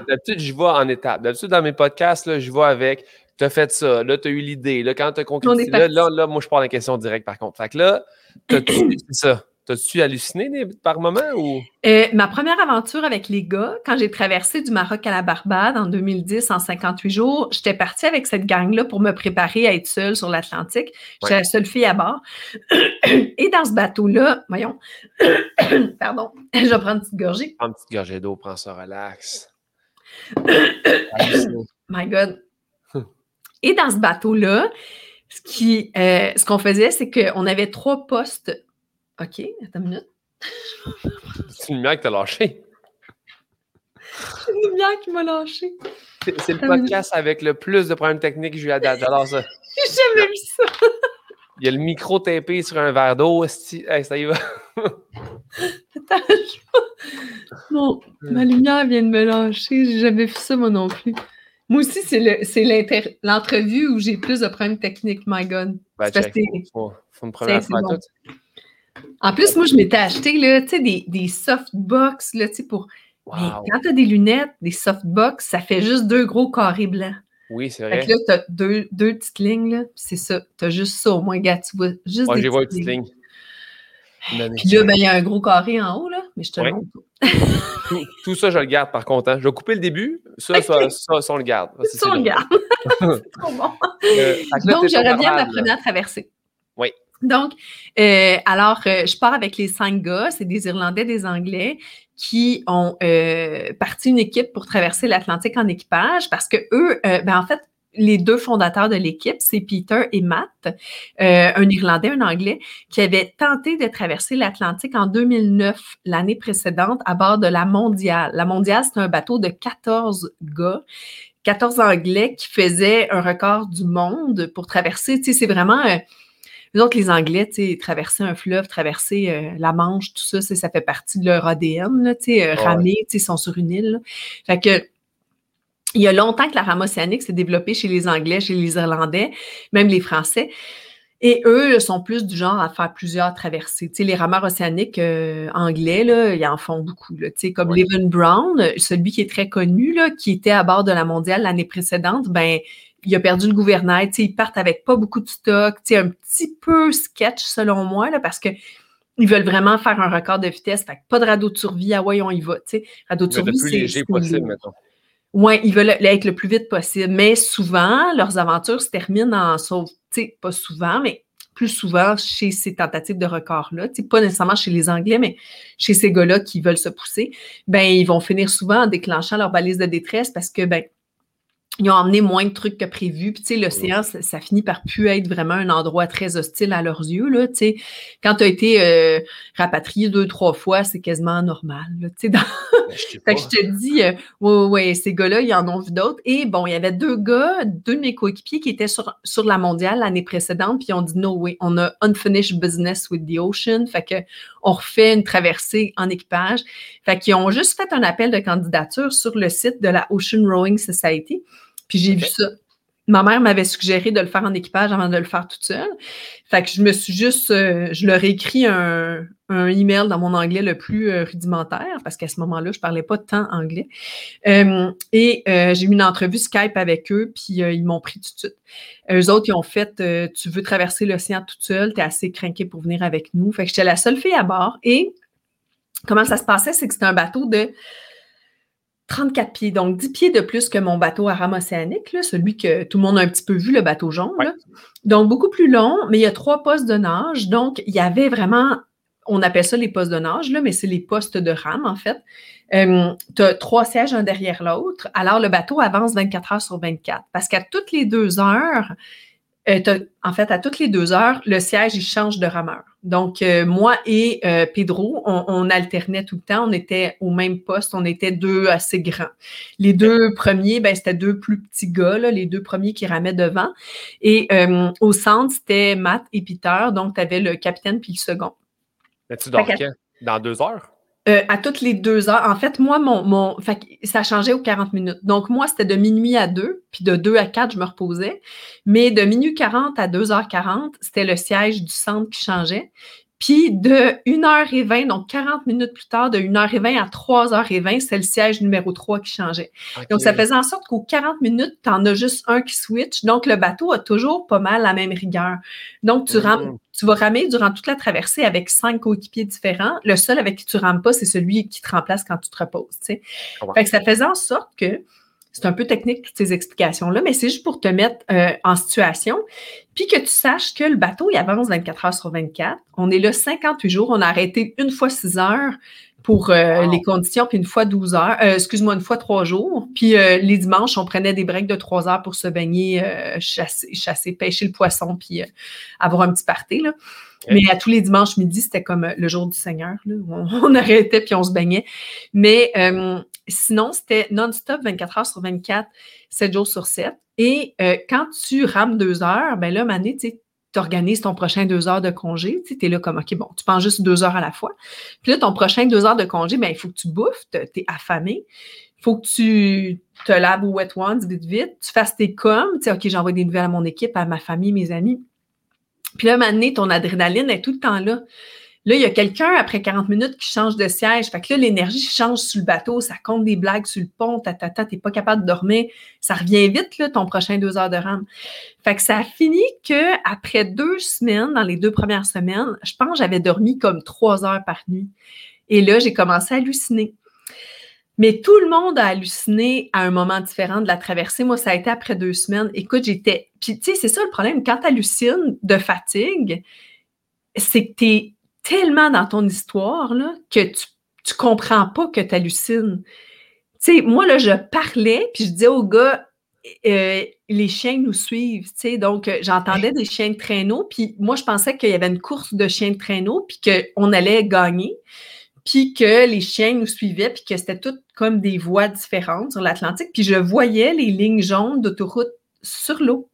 D'habitude, je vois en étape. D'habitude, dans mes podcasts, je vois avec tu as fait ça, là, tu as eu l'idée, là, quand tu as concrétisé, là, là, là, moi, je parle la question directe, par contre. Fait que là, tu as [clears throat] ça. T'as-tu halluciné par moment ou? Euh, ma première aventure avec les gars, quand j'ai traversé du Maroc à la Barbade en 2010 en 58 jours, j'étais partie avec cette gang-là pour me préparer à être seule sur l'Atlantique. J'étais la seule fille à bord. [clears throat] Et dans ce bateau-là, voyons, [clears throat] pardon, je vais prendre une petite gorgée. Prends une petite gorgée d'eau, prends ça, relax. [clears throat] My God. Et dans ce bateau-là, ce euh, ce qu'on faisait, c'est qu'on avait trois postes OK, attends une minute. [laughs] C'est une lumière qui t'a lâché. C'est une lumière qui m'a lâché. C'est le podcast avec le plus de problèmes techniques que j'ai eu à date. Ça. J'ai jamais vu ça. Il y a le micro tapé sur un verre d'eau. Hey, ça y va. [laughs] Attends, je... Non, ma lumière vient de me lâcher. J'ai jamais vu ça, moi non plus. Moi aussi, c'est l'entrevue où j'ai plus de problèmes techniques, my God. Ben, check, faut, faut, une première fois bon. En plus, moi, je m'étais acheté là, des, des softbox là, pour. quand tu as des lunettes, des softbox, ça fait juste deux gros carrés blancs. Oui, c'est vrai. Fait que là, tu as deux, deux, petites lignes, là, c'est ça. Tu as juste ça au moins, gars, tu vois juste des j'ai une petite ligne. Puis là, ben, il y a un gros carré en haut, là, mais je te le montre. tout, tout, ça, je le garde par contre. Hein. Je vais couper le début. Ça, ça, ça, on le garde. Ça, on le garde. [laughs] c'est trop bon. Euh, Donc, je reviens à ma première traversée. Donc, euh, alors, euh, je pars avec les cinq gars, c'est des Irlandais, des Anglais, qui ont euh, parti une équipe pour traverser l'Atlantique en équipage parce que eux, ben en fait, les deux fondateurs de l'équipe, c'est Peter et Matt, un Irlandais, un Anglais, qui avaient tenté de traverser l'Atlantique en 2009, l'année précédente, à bord de la Mondiale. La Mondiale, c'est un bateau de 14 gars 14 Anglais qui faisaient un record du monde pour traverser. Tu sais, c'est vraiment les autres, les Anglais, traverser un fleuve, traverser euh, la Manche, tout ça, ça fait partie de leur ADN, là, euh, ramer, ils sont sur une île. Fait que, il y a longtemps que la rame océanique s'est développée chez les Anglais, chez les Irlandais, même les Français. Et eux sont plus du genre à faire plusieurs traversées. les rameurs océaniques euh, anglais, là, ils en font beaucoup. Là, comme Leven Brown, celui qui est très connu, là, qui était à bord de la mondiale l'année précédente, ben, il a perdu le gouvernail, ils partent avec pas beaucoup de stock, un petit peu sketch selon moi, là, parce que ils veulent vraiment faire un record de vitesse. Fait pas de radeau de survie, ah ouais, on y va. Radeau de survie, le plus léger possible, mettons. Oui, ils veulent être le plus vite possible. Mais souvent, leurs aventures se terminent en sauve. Pas souvent, mais plus souvent chez ces tentatives de record-là. Pas nécessairement chez les Anglais, mais chez ces gars-là qui veulent se pousser. Ben, ils vont finir souvent en déclenchant leur balise de détresse parce que ben, ils ont emmené moins de trucs que prévu. Puis, tu sais, l'océan, ça, finit par plus être vraiment un endroit très hostile à leurs yeux, là, tu sais. Quand tu as été euh, rapatrié deux, trois fois, c'est quasiment normal, tu sais. Dans... Ben, [laughs] fait que je te dis, euh, ouais, ouais, ces gars-là, ils en ont vu d'autres. Et bon, il y avait deux gars, deux de mes coéquipiers qui étaient sur, sur la mondiale l'année précédente, puis ils ont dit, no way, on a unfinished business with the ocean. Fait que on refait une traversée en équipage. Fait qu'ils ont juste fait un appel de candidature sur le site de la Ocean Rowing Society. Puis j'ai vu ça. ma mère m'avait suggéré de le faire en équipage avant de le faire toute seule. Fait que je me suis juste, euh, je leur ai écrit un, un, email dans mon anglais le plus euh, rudimentaire parce qu'à ce moment-là, je parlais pas tant anglais. Euh, et j'ai eu une entrevue Skype avec eux, puis ils m'ont pris tout de suite. Eux autres, ils ont fait, tu veux traverser l'océan toute seule, tu es assez craqué pour venir avec nous. Fait que j'étais la seule fille à bord. Et comment ça se passait, c'est que c'était un bateau de 34 pieds, donc 10 pieds de plus que mon bateau à rame océanique, celui que tout le monde a un petit peu vu, le bateau jaune. Donc, beaucoup plus long, mais il y a trois postes de nage. Donc, il y avait vraiment, on appelle ça les postes de nage, là, mais c'est les postes de rame, en fait. Euh, tu as trois sièges un derrière l'autre. Alors, le bateau avance 24 heures sur 24 parce qu'à toutes les deux heures, euh, en fait, à toutes les deux heures, le siège, il change de rameur. Donc, euh, moi et euh, Pedro, on, alternait tout le temps. On était au même poste. On était deux assez grands. Les deux premiers, ben, c'était deux plus petits gars, les deux premiers qui ramaient devant. Et au centre, c'était Matt et Peter. Donc, tu avais le capitaine puis le second. Mais tu dors Dans deux heures? Euh, à toutes les deux heures. En fait, moi, mon, ça changeait aux 40 minutes. Donc, moi, c'était de minuit à deux, puis de deux à quatre, je me reposais. Mais de minuit 40 à 2h40, c'était le siège du centre qui changeait. Puis de 1h20, donc 40 minutes plus tard, de 1h20 à 3h20, c'est le siège numéro 3 qui changeait. Donc, ça faisait en sorte qu'aux 40 minutes, tu en as juste un qui switch. Donc, le bateau a toujours pas mal la même rigueur. Donc, tu, mm-hmm. tu vas ramer durant toute la traversée avec cinq coéquipiers différents. Le seul avec qui tu rames pas, c'est celui qui te remplace quand tu te reposes. Fait que ça faisait en sorte que c'est un peu technique, toutes ces explications-là, mais c'est juste pour te mettre euh, en situation, puis que tu saches que le bateau, il avance 24 heures sur 24. On est là 58 jours. On a arrêté une fois 6 heures pour euh, les conditions, puis une fois 12 heures, euh, excuse-moi, une fois 3 jours. Puis les dimanches, on prenait des breaks de 3 heures pour se baigner, chasser, chasser, pêcher le poisson, puis avoir un petit party. Là. Mais à tous les dimanches midi, c'était comme le jour du Seigneur. Là, où on, [laughs] arrêtait puis on se baignait. Mais Sinon, c'était non-stop 24 heures sur 24, 7 jours sur 7. Et euh, quand tu rames deux heures, ben là, Mané, tu organises ton prochain deux heures de congé. Tu es là comme, OK, bon, tu penses juste deux heures à la fois. Puis là, ton prochain deux heures de congé, ben, il faut que tu bouffes, tu es affamé. Il faut que tu te laves au wet ones vite, vite. Tu fasses tes coms. Tu sais, OK, j'envoie des nouvelles à mon équipe, à ma famille, mes amis. Puis là, Mané, ton adrénaline est tout le temps là. Là, il y a quelqu'un après 40 minutes qui change de siège. Fait que là, l'énergie change sur le bateau, ça compte des blagues sur le pont, ta, ta, t'es pas capable de dormir. Ça revient vite, là, ton prochain deux heures de rame. Fait que ça a fini que après deux semaines, dans les deux premières semaines, je pense que j'avais dormi comme trois heures par nuit. Et là, j'ai commencé à halluciner. Mais tout le monde a halluciné à un moment différent de la traversée. Moi, ça a été après deux semaines. Écoute, j'étais. Puis, tu sais, c'est ça le problème. Quand tu hallucines de fatigue, c'est que tu es tellement dans ton histoire là, que tu ne comprends pas que tu hallucines. Tu sais, moi, là, je parlais, puis je disais au gars, euh, les chiens nous suivent, tu sais, donc euh, j'entendais des chiens de traîneau, puis moi, je pensais qu'il y avait une course de chiens de traîneau, puis qu'on allait gagner, puis que les chiens nous suivaient, puis que c'était toutes comme des voies différentes sur l'Atlantique, puis je voyais les lignes jaunes d'autoroute sur l'eau.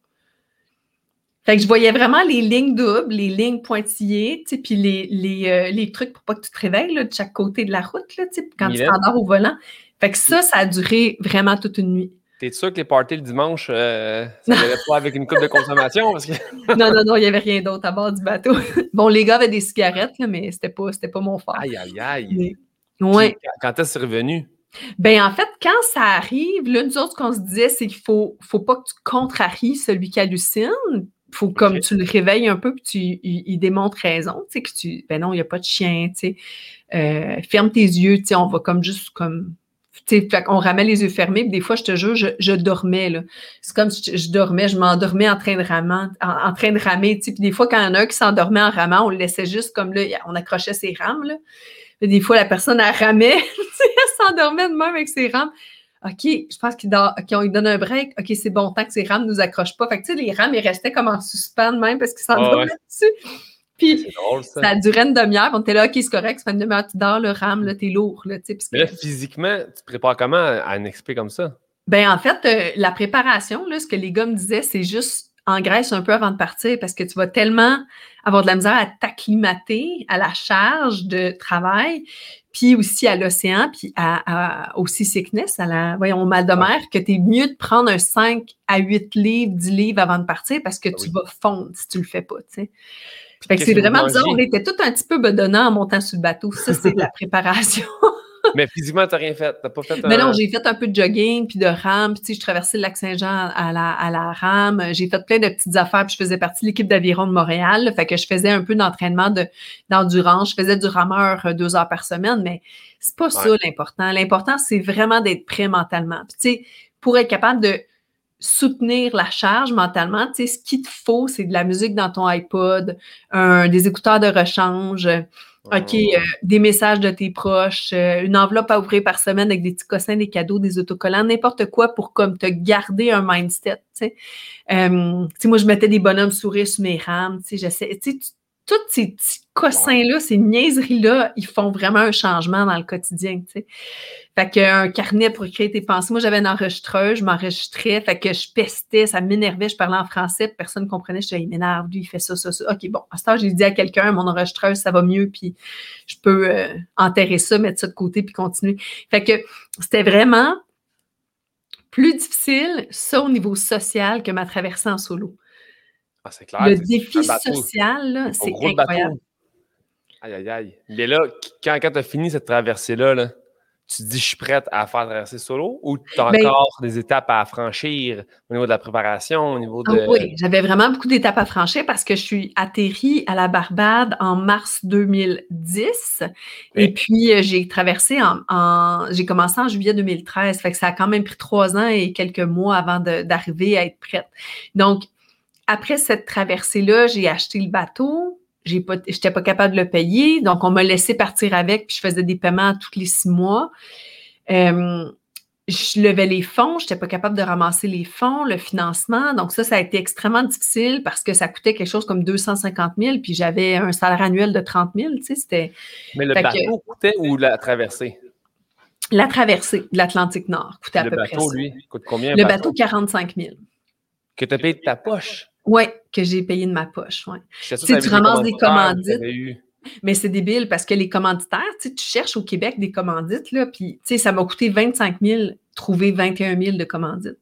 Fait que je voyais vraiment les lignes doubles, les lignes pointillées, puis les, les, euh, les, trucs pour pas que tu te réveilles là, de chaque côté de la route, là, quand tu t'endors au volant. Fait que ça, ça a duré vraiment toute une nuit. T'es sûr que les parties le dimanche, euh, ça n'allait pas avec une coupe de consommation? Parce que... [laughs] non, non, non, il n'y avait rien d'autre à bord du bateau. [laughs] bon, les gars avaient des cigarettes, là, mais c'était pas, pas mon fort. Aïe, aïe, aïe. ouais. Quand est-ce revenu? Ben en fait, quand ça arrive, l'une des autres qu'on se disait, c'est qu'il faut, faut pas que tu contraries celui qui hallucine faut comme tu le réveilles un peu, puis tu, il, démontre raison, tu sais, que tu, ben non, il n'y a pas de chien, tu sais, euh, ferme tes yeux, tu sais, on va comme juste comme, on ramait les yeux fermés, puis des fois, je te jure, je, dormais, là. C'est comme si je, dormais, je m'endormais en train de ramer, en, train de ramer, puis des fois, quand il y en a un qui s'endormait en ramant, on le laissait juste comme là, on accrochait ses rames, là. Des fois, la personne, elle ramait, [laughs] elle s'endormait de même avec ses rames. OK, je pense qu'on lui donne un break. OK, c'est bon, tant que ces rames ne nous accrochent pas. Fait que, tu sais, les rames, ils restaient comme en suspens même parce qu'ils s'en ah, dessus. Puis, ça. a duré une demi-heure. On était là, OK, c'est correct, ça fait une demi-heure, tu dors, le rame, là, t'es lourd. Là, Mais là, physiquement, tu te prépares comment à un expé comme ça? Ben, en fait, euh, la préparation, là, ce que les gars me disaient, c'est juste en Grèce un peu avant de partir parce que tu vas tellement avoir de la misère à t'acclimater à la charge de travail, puis aussi à l'océan, puis à, à, au sickness, à la, voyons, au mal de mer, que tu es mieux de prendre un 5 à 8 livres, 10 livres avant de partir parce que ah tu vas fondre si tu le fais pas, tu sais. Fait que c'est vraiment bizarre. On était tout un petit peu bedonnant en montant sur le bateau. Ça, c'est de la préparation. Mais physiquement, tu n'as rien fait. T'as pas fait Mais non, j'ai fait un peu de jogging, puis de rame. Puis, tu sais, je traversais le lac Saint-Jean à la, à la rame. J'ai fait plein de petites affaires, puis je faisais partie de l'équipe d'aviron de Montréal. fait que je faisais un peu d'entraînement d'endurance. je faisais du rameur euh, deux heures par semaine, mais c'est pas ça l'important. L'important, c'est vraiment d'être prêt mentalement. Puis, tu sais, pour être capable de soutenir la charge mentalement, tu sais, ce qu'il te faut, c'est de la musique dans ton iPod, un, des écouteurs de rechange, OK, euh, des messages de tes proches, euh, une enveloppe à ouvrir par semaine avec des petits cossins, des cadeaux, des autocollants, n'importe quoi pour comme te garder un mindset. Tu sais, euh, moi, je mettais des bonhommes sourires sur mes rames. Tu sais, j'essaie, tu tous ces petits cossins-là, ces niaiseries-là, ils font vraiment un changement dans le quotidien, tu sais. Fait qu'un carnet pour écrire tes pensées. Moi, j'avais une enregistreuse, je m'enregistrais, fait que je pestais, ça m'énervait, je parlais en français, personne ne comprenait, je disais, il m'énerve, lui, il fait ça, ça, ça. OK, bon, à ce temps, j'ai dit à quelqu'un, mon enregistreuse, ça va mieux, puis je peux euh, enterrer ça, mettre ça de côté, puis continuer. Fait que c'était vraiment plus difficile, ça, au niveau social, que ma traversée en solo. Ah, c'est clair. Le défi social, c'est incroyable. Aïe, aïe, aïe. Mais là, quand, quand tu as fini cette traversée-là, là, tu te dis, je suis prête à faire traverser solo ou tu as ben encore des étapes à franchir au niveau de la préparation, au niveau ah de. oui, j'avais vraiment beaucoup d'étapes à franchir parce que je suis atterrie à la Barbade en mars 2010 et puis euh, j'ai traversé en, j'ai commencé en juillet 2013. Fait que ça a quand même pris trois ans et quelques mois avant d'arriver à être prête. Donc, après cette traversée-là, j'ai acheté le bateau. Je n'étais pas capable de le payer. Donc, on m'a laissé partir avec, puis je faisais des paiements tous les six mois. Euh, je levais les fonds, je n'étais pas capable de ramasser les fonds, le financement. Donc, ça, ça a été extrêmement difficile parce que ça coûtait quelque chose comme 250 000, puis j'avais un salaire annuel de 30 000. Tu sais, c'était. Mais le bateau coûtait ou la traversée? La traversée de l'Atlantique Nord coûtait à peu près. Le bateau, lui, coûte combien? Le bateau, 45 000. Que tu as payé de ta poche? Oui, que j'ai payé de ma poche. Ouais. Tu, sais, tu ramasses des commandites. Mais c'est débile parce que les commanditaires, tu, sais, tu cherches au Québec des commandites, là, puis ça m'a coûté 25 000 trouver 21 000 de commandites.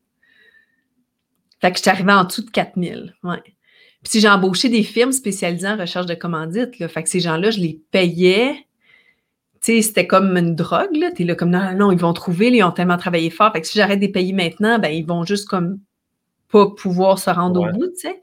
Fait que je suis arrivée en dessous de 4 000. Ouais. Puis si j'ai embauché des firmes spécialisées en recherche de commandites, là, fait que ces gens-là, je les payais. Tu sais, c'était comme une drogue, là. T'es là comme, non, non, ils vont trouver, ils ont tellement travaillé fort. Fait que si j'arrête de les payer maintenant, ben, ils vont juste comme pas pouvoir se rendre au bout, tu sais.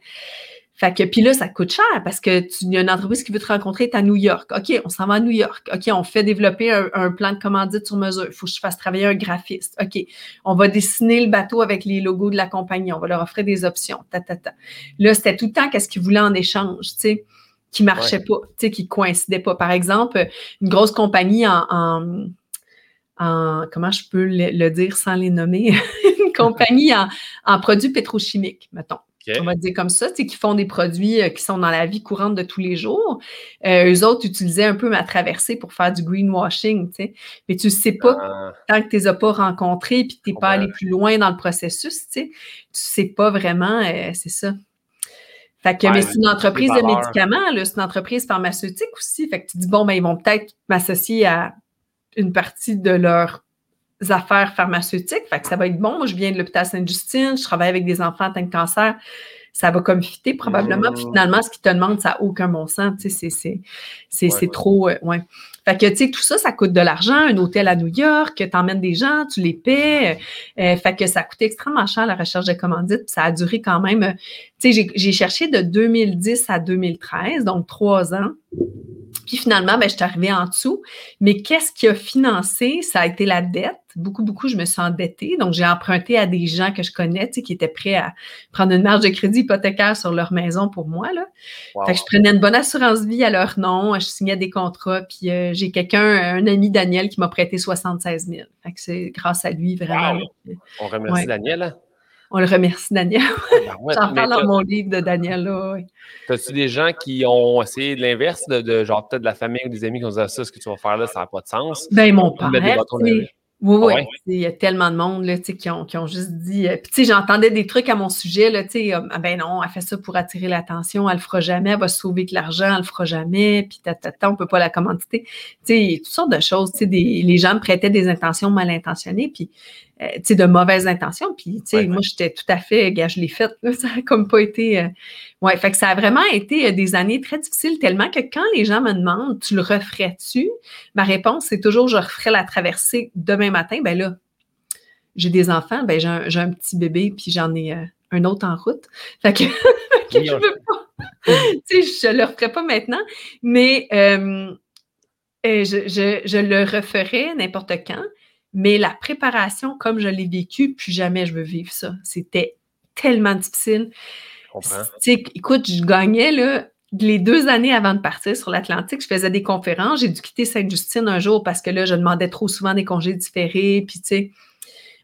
Fait que, puis là, ça coûte cher parce que tu y a une entreprise qui veut te rencontrer, tu à New York. OK, on s'en va à New York. OK, on fait développer un, plan de commandite sur mesure. Il faut que je fasse travailler un graphiste. OK, on va dessiner le bateau avec les logos de la compagnie. On va leur offrir des options. Ta, ta, ta. Là, c'était tout le temps qu'est-ce qu'ils voulaient en échange, tu sais, qui marchait pas, tu sais, qui coïncidait pas. Par exemple, une grosse compagnie en, en, comment je peux le dire sans les nommer? [laughs] compagnie en, produits pétrochimiques, mettons. On va dire comme ça, qui font des produits euh, qui sont dans la vie courante de tous les jours. Euh, eux autres utilisaient un peu ma traversée pour faire du greenwashing, Mais tu ne sais pas, ah. tant que tu ne les as pas rencontrés et que tu n'es pas allé plus loin dans le processus, tu ne sais pas vraiment, euh, c'est ça. Fait que, mais c'est une entreprise de médicaments, c'est une entreprise pharmaceutique aussi. Fait que tu dis, bon, ben, ils vont peut-être m'associer à une partie de leur affaires pharmaceutiques. Fait que ça va être bon. Moi, je viens de l'hôpital Sainte-Justine, je travaille avec des enfants atteints de cancer. Ça va comme fitter probablement. Puis mmh. finalement, ce qu'ils te demandent, ça n'a aucun bon sens. Tu sais, c'est trop. Euh, ouais. Fait que, tu sais, tout ça, ça coûte de l'argent. Un hôtel à New York, tu emmènes des gens, tu les paies. Euh, fait que ça coûte extrêmement cher la recherche de commandites. ça a duré quand même. Euh, tu sais, j'ai cherché de 2010 à 2013, donc trois ans. Puis finalement, ben, je suis arrivée en dessous. Mais qu'est-ce qui a financé? Ça a été la dette. Beaucoup, beaucoup, je me suis endettée. Donc, j'ai emprunté à des gens que je connais, qui étaient prêts à prendre une marge de crédit hypothécaire sur leur maison pour moi. Là. Fait que je prenais une bonne assurance vie à leur nom. Je signais des contrats. Puis euh, j'ai quelqu'un, un ami Daniel, qui m'a prêté 76 000. Fait que c'est grâce à lui, vraiment. On remercie Daniel. Hein? On le remercie, Daniel. [laughs] Ah, ben J'en parle dans mon livre de Daniel. As-tu des gens qui ont essayé de l'inverse, de, genre peut-être de la famille ou des amis qui ont dit ah, ça, ce que tu vas faire là, ça n'a pas de sens? Ben, mon père. Oui, oui. Il y a tellement de monde là, qui, ont, qui ont juste dit. Euh, puis, j'entendais des trucs à mon sujet. Là, ah, ben non, elle fait ça pour attirer l'attention, elle le fera jamais, elle va se sauver que l'argent, elle le fera jamais, puis tata, on peut pas la commanditer. Toutes sortes de choses. Des, les gens me prêtaient des intentions mal intentionnées. Puis, euh, de mauvaises intentions. Puis, tu sais, moi, j'étais tout à fait, gars, je l'ai faite. [laughs] Ça n'a comme pas été. Euh, ouais, fait que ça a vraiment été euh, des années très difficiles, tellement que quand les gens me demandent, tu le referais-tu? Ma réponse, c'est toujours, je referais la traversée demain matin. Ben là, j'ai des enfants, ben j'ai un, petit bébé, puis j'en ai un autre en route. [laughs] Fait que, je veux pas. [laughs] tu sais, je le referais pas maintenant, mais je, je, je, le referais n'importe quand. Mais la préparation, comme je l'ai vécu, plus jamais je veux vivre ça. C'était tellement difficile. écoute, je gagnais là, les deux années avant de partir sur l'Atlantique, je faisais des conférences. J'ai dû quitter Sainte-Justine un jour parce que là, je demandais trop souvent des congés différés. Puis, tu sais,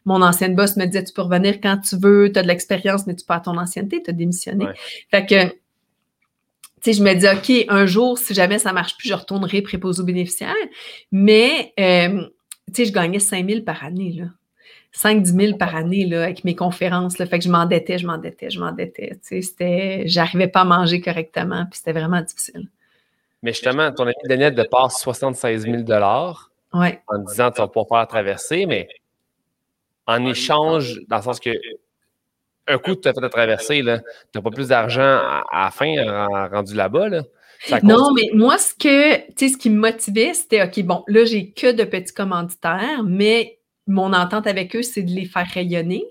mon ancienne boss me disait Tu peux revenir quand tu veux, tu as de l'expérience, mais tu pas ton ancienneté, tu as démissionné. Fait que, tu sais, je me dis OK, un jour, si jamais ça marche plus, je retournerai préposé aux bénéficiaires. Mais, euh, tu sais, je gagnais 5 000 par année, là. 5-10 000 par année là, avec mes conférences. Là, fait que je m'endettais, je m'endettais, je m'endettais. Tu sais, j'arrivais pas à manger correctement, puis c'était vraiment difficile. Mais justement, ton ami Daniel de passe 76 000 ouais. en disant tu vas pouvoir faire la traversée, mais en échange, dans le sens que un coup, tu as fait la traversée, tu n'as pas plus d'argent à, la fin rendu là-bas. Là. Non, mais moi, ce que, ce qui me motivait, c'était OK, bon, là, j'ai que de petits commanditaires, mais mon entente avec eux, c'est de les faire rayonner.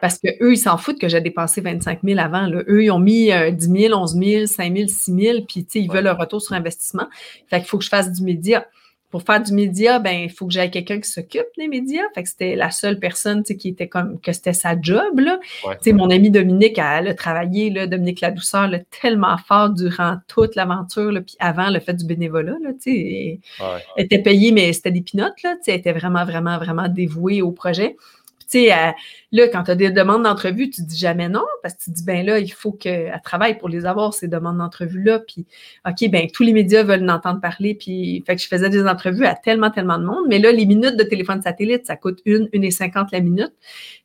Parce qu'eux, ils s'en foutent que j'ai dépensé 25 000 avant. Eux, ils ont mis 10 000, 11 000, 5 000, 6 000, puis ils veulent un retour sur investissement. Fait qu'il faut que je fasse du média pour faire du média, ben il faut que j'aille quelqu'un qui s'occupe des médias. Fait que c'était la seule personne qui était comme que c'était sa job. Là. Mon ami Dominique, elle a travaillé, là, Dominique La Douceur, tellement fort durant toute l'aventure, puis avant le fait du bénévolat. Là, elle était payée, mais c'était des pinottes. Là, elle était vraiment, vraiment, vraiment dévouée au projet tu sais, là, quand tu as des demandes d'entrevue, tu dis jamais non, parce que tu dis, ben là, il faut qu'elle travaille pour les avoir, ces demandes d'entrevue-là. Puis, OK, ben tous les médias veulent l'entendre parler. Puis, fait que je faisais des entrevues à tellement, tellement de monde. Mais là, les minutes de téléphone satellite, ça coûte une, une et cinquante la minute.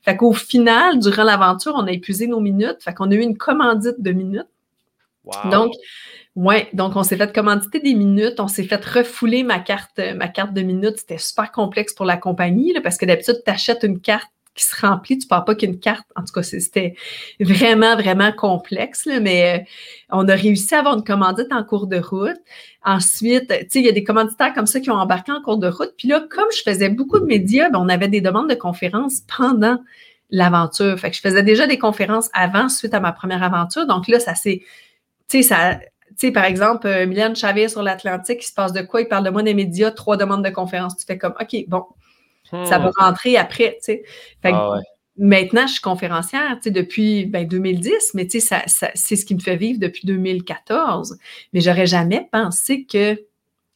Fait qu'au final, durant l'aventure, on a épuisé nos minutes. Fait qu'on a eu une commandite de minutes. Donc, ouais, donc on s'est fait commanditer des minutes, on s'est fait refouler ma carte, ma carte de minutes. C'était super complexe pour la compagnie parce que d'habitude, tu achètes une carte qui se remplit, tu ne parles pas qu'une carte. En tout cas, c'était vraiment, vraiment complexe, mais euh, on a réussi à avoir une commandite en cours de route. Ensuite, il y a des commanditaires comme ça qui ont embarqué en cours de route. Puis là, comme je faisais beaucoup de médias, ben, on avait des demandes de conférences pendant l'aventure. Fait je faisais déjà des conférences avant, suite à ma première aventure. Donc là, ça s'est tu sais, ça, par exemple, euh, Mylène Chavez sur l'Atlantique, il se passe de quoi? Il parle de moi des médias, trois demandes de conférence. Tu fais comme, OK, bon, ça va hmm. rentrer après, tu. Ah maintenant, je suis conférencière, depuis ben, 2010, mais tu sais, ça, c'est ce qui me fait vivre depuis 2014. Mais j'aurais jamais pensé que,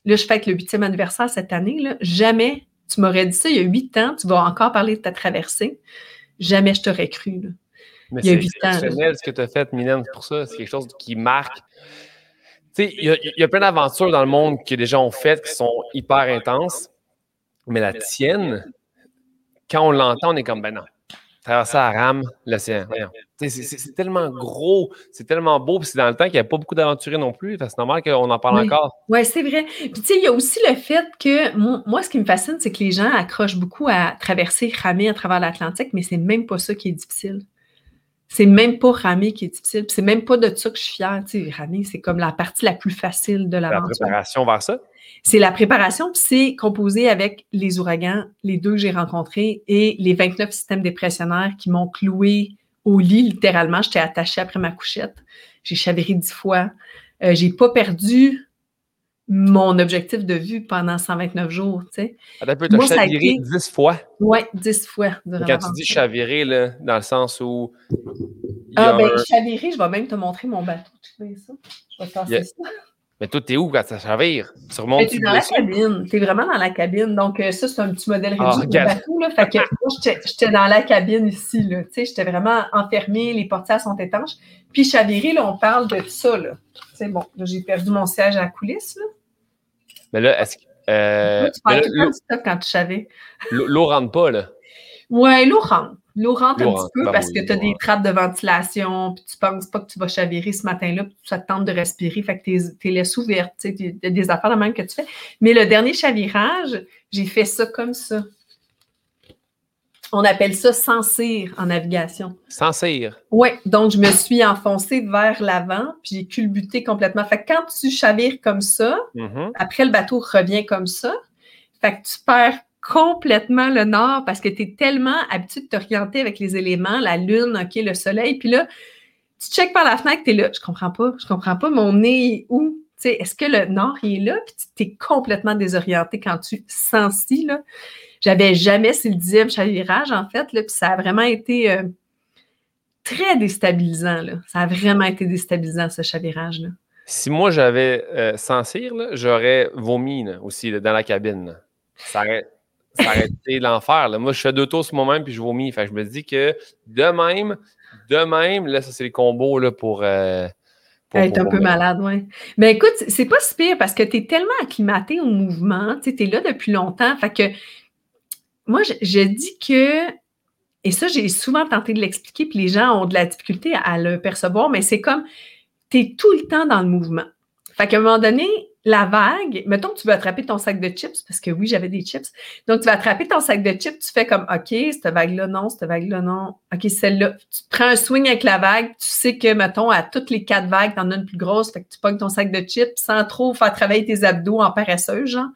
là, je fête le huitième anniversaire cette année, là, jamais tu m'aurais dit ça il y a huit ans, tu vas encore parler de ta traversée. Jamais je t'aurais cru, là. Mais c'est exceptionnel ce que tu as fait, Mylène, pour ça. C'est quelque chose qui marque. Tu sais, il y, a plein d'aventures dans le monde que des gens ont faites qui sont hyper intenses, mais la tienne, quand on l'entend, on est comme, ben non, traverser à rame l'océan. C'est tellement gros, c'est tellement beau, puis c'est dans le temps qu'il n'y a pas beaucoup d'aventuriers non plus. C'est normal qu'on en parle encore. Oui, c'est vrai. Puis tu sais, il y a aussi le fait que moi, ce qui me fascine, c'est que les gens accrochent beaucoup à traverser, ramer à travers l'Atlantique, mais c'est même pas ça qui est difficile. C'est même pas ramer qui est difficile. C'est même pas de ça que je suis fière. Tu sais, ramer, c'est comme la partie la plus facile de l'aventure. La préparation vers ça? C'est la préparation, puis c'est composé avec les ouragans, les deux que j'ai rencontrés, et les 29 systèmes dépressionnaires qui m'ont cloué au lit, littéralement. J'étais attachée après ma couchette. J'ai chaviré dix fois. Euh, j'ai pas perdu mon objectif de vue pendant 129 jours, tu sais. Attends, tu as chaviré 10 fois? Oui, 10 fois. Quand tu dis chaviré, là, dans le sens où... Ah, ben, chaviré, je vais même te montrer mon bateau. Tu fais ça? Je vais te passer ça. Mais toi, t'es où quand ça chavire? Sur mon t'es dans la cabine. T'es vraiment dans la cabine. Donc, euh, ça, c'est un petit modèle ah, réduit de bateau. Là. Fait que [laughs] moi, j'étais dans la cabine ici. Là. Tu sais, j'étais vraiment enfermée. Les portières sont étanches. Puis chaviré, là, on parle de ça. Là. C'est bon. Là, j'ai perdu mon siège à la coulisse. Là. Mais là, est-ce Euh, tu perds tout le quand tu savais. L'eau rentre pas, là. Ouais, l'eau rentre. L'eau rentre un petit peu ben parce que tu as des trappes de ventilation, puis tu penses pas que tu vas chavirer ce matin-là, puis ça te tente de respirer, fait que tes, tes laisses ouvertes, tu sais, des affaires de même que tu fais. Mais le dernier chavirage, j'ai fait ça comme ça. On appelle ça sans cire en navigation. Sans cire? Oui, donc je me suis enfoncée vers l'avant, puis j'ai culbuté complètement. Fait que quand tu chavires comme ça, Mm-hmm. après le bateau revient comme ça, fait que tu perds complètement le nord parce que tu es tellement habitué de t'orienter avec les éléments, la lune, OK, le soleil, puis là, tu checkes par la fenêtre, tu es là, je comprends pas, je comprends pas, mon nez est où? Tu sais, Est-ce que le nord il est là? Puis tu es complètement désorienté quand tu sens ci, là. J'avais jamais, c'est le dixième chavirage, en fait, là, puis ça a vraiment été euh, très déstabilisant, là. Ça a vraiment été déstabilisant, ce chavirage-là. Si moi j'avais euh, sans cire, j'aurais vomi là, aussi dans la cabine. Ça aurait, ça aurait été [laughs] l'enfer. Moi, je fais deux tours sur moi-même puis je vomis. Fait que je me dis que de même, de même, là, ça c'est les combos là, pour. euh, Être un peu malade, oui. Mais écoute, c'est pas si pire parce que tu es tellement acclimaté au mouvement, tu es là depuis longtemps. Fait que moi, je, dis que, et ça, j'ai souvent tenté de l'expliquer, puis les gens ont de la difficulté à le percevoir, mais c'est comme, tu es tout le temps dans le mouvement. Fait qu'à un moment donné, la vague, mettons que tu veux attraper ton sac de chips, parce que oui, j'avais des chips. Donc, tu vas attraper ton sac de chips, tu fais comme, OK, cette vague-là, non, cette vague-là, non. OK, celle-là. Tu prends un swing avec la vague, tu sais que, mettons, à toutes les quatre vagues, t'en as une plus grosse, fait que tu pognes ton sac de chips sans trop faire travailler tes abdos en paresseuse, genre.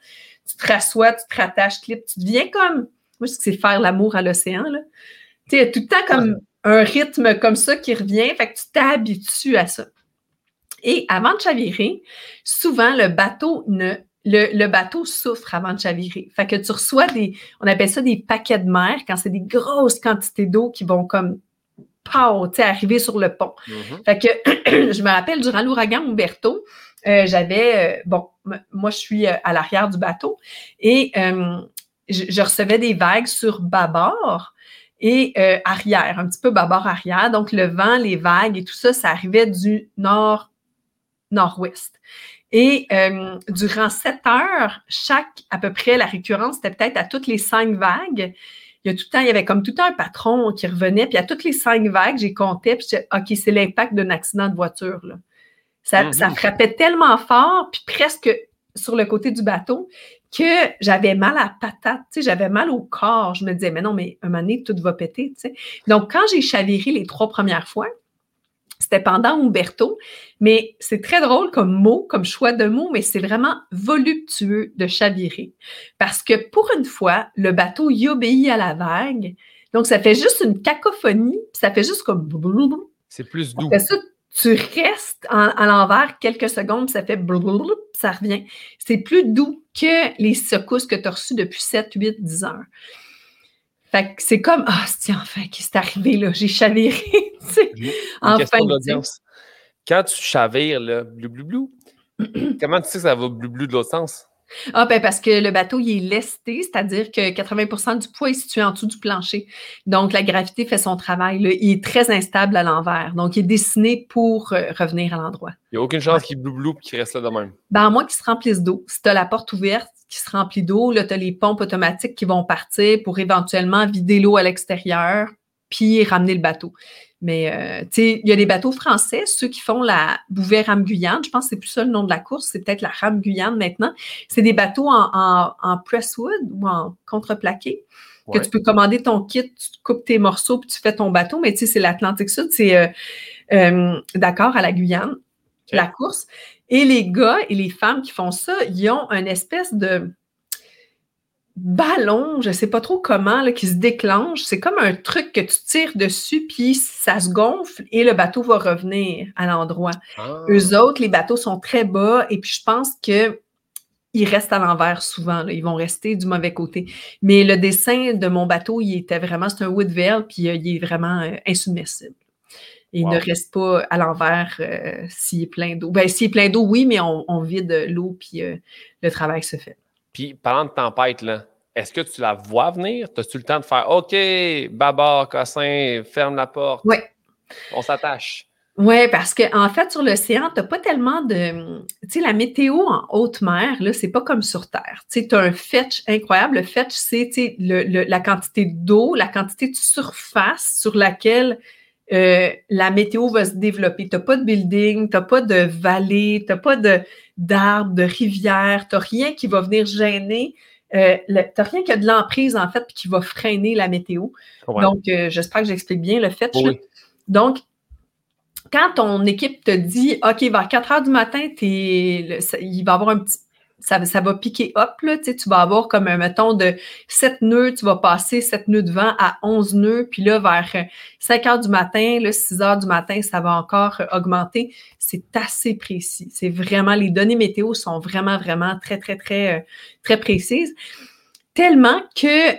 Tu te rassois, tu te rattaches, clip, tu deviens comme, moi, je dis que c'est faire l'amour à l'océan. Tu sais, il y a tout le temps comme un rythme comme ça qui revient, fait que tu t'habitues à ça. Et avant de chavirer, souvent le bateau ne le, le bateau souffre avant de chavirer. Fait que tu reçois des, on appelle ça des paquets de mer quand c'est des grosses quantités d'eau qui vont comme pow, tu sais, arriver sur le pont. Mhm. Fait que [clears throat] je me rappelle durant l'ouragan Umberto, euh, j'avais, euh, bon, moi je suis euh, à l'arrière du bateau et euh, je, je recevais des vagues sur bâbord et euh, arrière, un petit peu bâbord arrière. Donc le vent, les vagues et tout ça, ça arrivait du nord nord-ouest. Et euh, durant sept heures, chaque, à peu près, la récurrence, c'était peut-être à toutes les cinq vagues. Il y a tout le temps, il y avait comme tout le temps un patron qui revenait, puis à toutes les cinq vagues, j'ai compté, puis j'étais, OK, c'est l'impact d'un accident de voiture. Là. Ça, Mhm. ça frappait tellement fort, puis presque sur le côté du bateau, que j'avais mal à la patate, tu sais, j'avais mal au corps. Je me disais, mais non, mais un moment donné, tout va péter, tu sais. Donc, quand j'ai chaviré les trois premières fois, c'était pendant Umberto, mais c'est très drôle comme mot, comme choix de mots, mais c'est vraiment voluptueux de chavirer. Parce que pour une fois, le bateau y obéit à la vague. Donc, ça fait juste une cacophonie, puis ça fait juste comme. C'est plus doux. Ça, tu restes en- à l'envers quelques secondes, ça fait puis ça revient. C'est plus doux que les secousses que tu as reçues depuis 7, 8, 10 heures. Fait que c'est comme, ah, c'est enfin, qu'est-ce qui est arrivé là? J'ai chaviré, [laughs] tu sais. Une Enfin. Quand tu chavires, là, blou blou blou, [clears throat] comment tu sais que ça va blou blou de l'autre sens? Ah, ben parce que le bateau, il est lesté, c'est-à-dire que 80% du poids est situé en dessous du plancher. Donc, la gravité fait son travail. là. Il est très instable à l'envers. Donc, il est dessiné pour euh, revenir à l'endroit. Il n'y a aucune chance qu'il blou et qu'il reste là de même. Ben, à moins qu'il se remplisse d'eau. Si tu as la porte ouverte qui se remplit d'eau, là, tu as les pompes automatiques qui vont partir pour éventuellement vider l'eau à l'extérieur puis ramener le bateau. Mais, euh, tu sais, il y a des bateaux français, ceux qui font la bouvet rame Guyane. Je pense que c'est plus ça le nom de la course, c'est peut-être la rame Guyane maintenant. C'est des bateaux en, en, en presswood ou en contreplaqué que Ouais. tu peux commander ton kit, tu coupes tes morceaux puis tu fais ton bateau. Mais tu sais, c'est l'Atlantique Sud, c'est euh, euh, d'accord à la Guyane, la course. Et les gars et les femmes qui font ça, ils ont une espèce de ballon, je sais pas trop comment, là, qui se déclenche. C'est comme un truc que tu tires dessus, puis ça se gonfle et le bateau va revenir à l'endroit. Ah. Eux autres, les bateaux sont très bas et puis je pense que ils restent à l'envers souvent. là. Ils vont rester du mauvais côté. Mais le dessin de mon bateau, il était vraiment, c'est un Woodville, puis euh, il est vraiment euh, insubmersible. Il Wow. ne reste pas à l'envers euh, s'il est plein d'eau. Ben, s'il est plein d'eau, oui, mais on, on vide l'eau, puis le travail se fait. Puis, parlant de tempête, là, est-ce que tu la vois venir? As-tu le temps de faire OK, bâbord, cossin, ferme la porte? Ouais. On s'attache. Oui, parce qu'en en fait, sur l'océan, tu n'as pas tellement de. Tu sais, la météo en haute mer, là, c'est pas comme sur Terre. Tu sais, tu as un fetch incroyable. Le fetch, c'est le, la quantité d'eau, la quantité de surface sur laquelle euh, la météo va se développer. Tu n'as pas de building, tu n'as pas de vallée, tu n'as pas d'arbres, de, rivières, tu n'as rien qui va venir gêner. Euh, tu n'as rien qui a de l'emprise, en fait, puis qui va freiner la météo. Donc, euh, j'espère que j'explique bien le fetch. Donc, quand ton équipe te dit, OK, vers 4 heures du matin, il va y avoir un petit ça, va piquer hop, là, tu, vas avoir comme un mettons de 7 nœuds, tu vas passer 7 nœuds de vent à 11 nœuds, puis là, vers 5 heures du matin, là, 6 heures du matin, ça va encore augmenter. C'est assez précis. C'est vraiment, les données météo sont vraiment, vraiment très, très, très, euh, très précises. Tellement que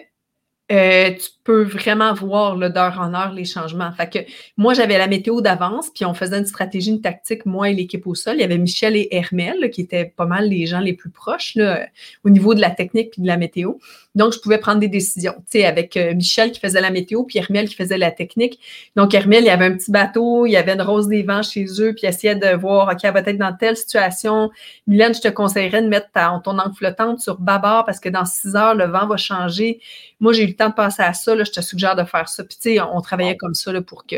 euh, tu vraiment voir d'heure en heure les changements. Fait que moi, j'avais la météo d'avance, puis on faisait une stratégie, une tactique, moi et l'équipe au sol. Il y avait Michel et Hermel, qui étaient pas mal les gens les plus proches là, au niveau de la technique et de la météo. Donc, je pouvais prendre des décisions, tu sais, avec euh, Michel qui faisait la météo, puis Hermel qui faisait la technique. Donc, Hermel, il y avait un petit bateau, il y avait une rose des vents chez eux, puis il essayait de voir, OK, elle va être dans telle situation. Mylène, je te conseillerais de mettre ton encre flottante sur bâbord parce que dans six heures, le vent va changer. Moi, j'ai eu le temps de passer à ça, là, je te suggère de faire ça. Puis, tu sais, on travaillait comme ça là, pour que.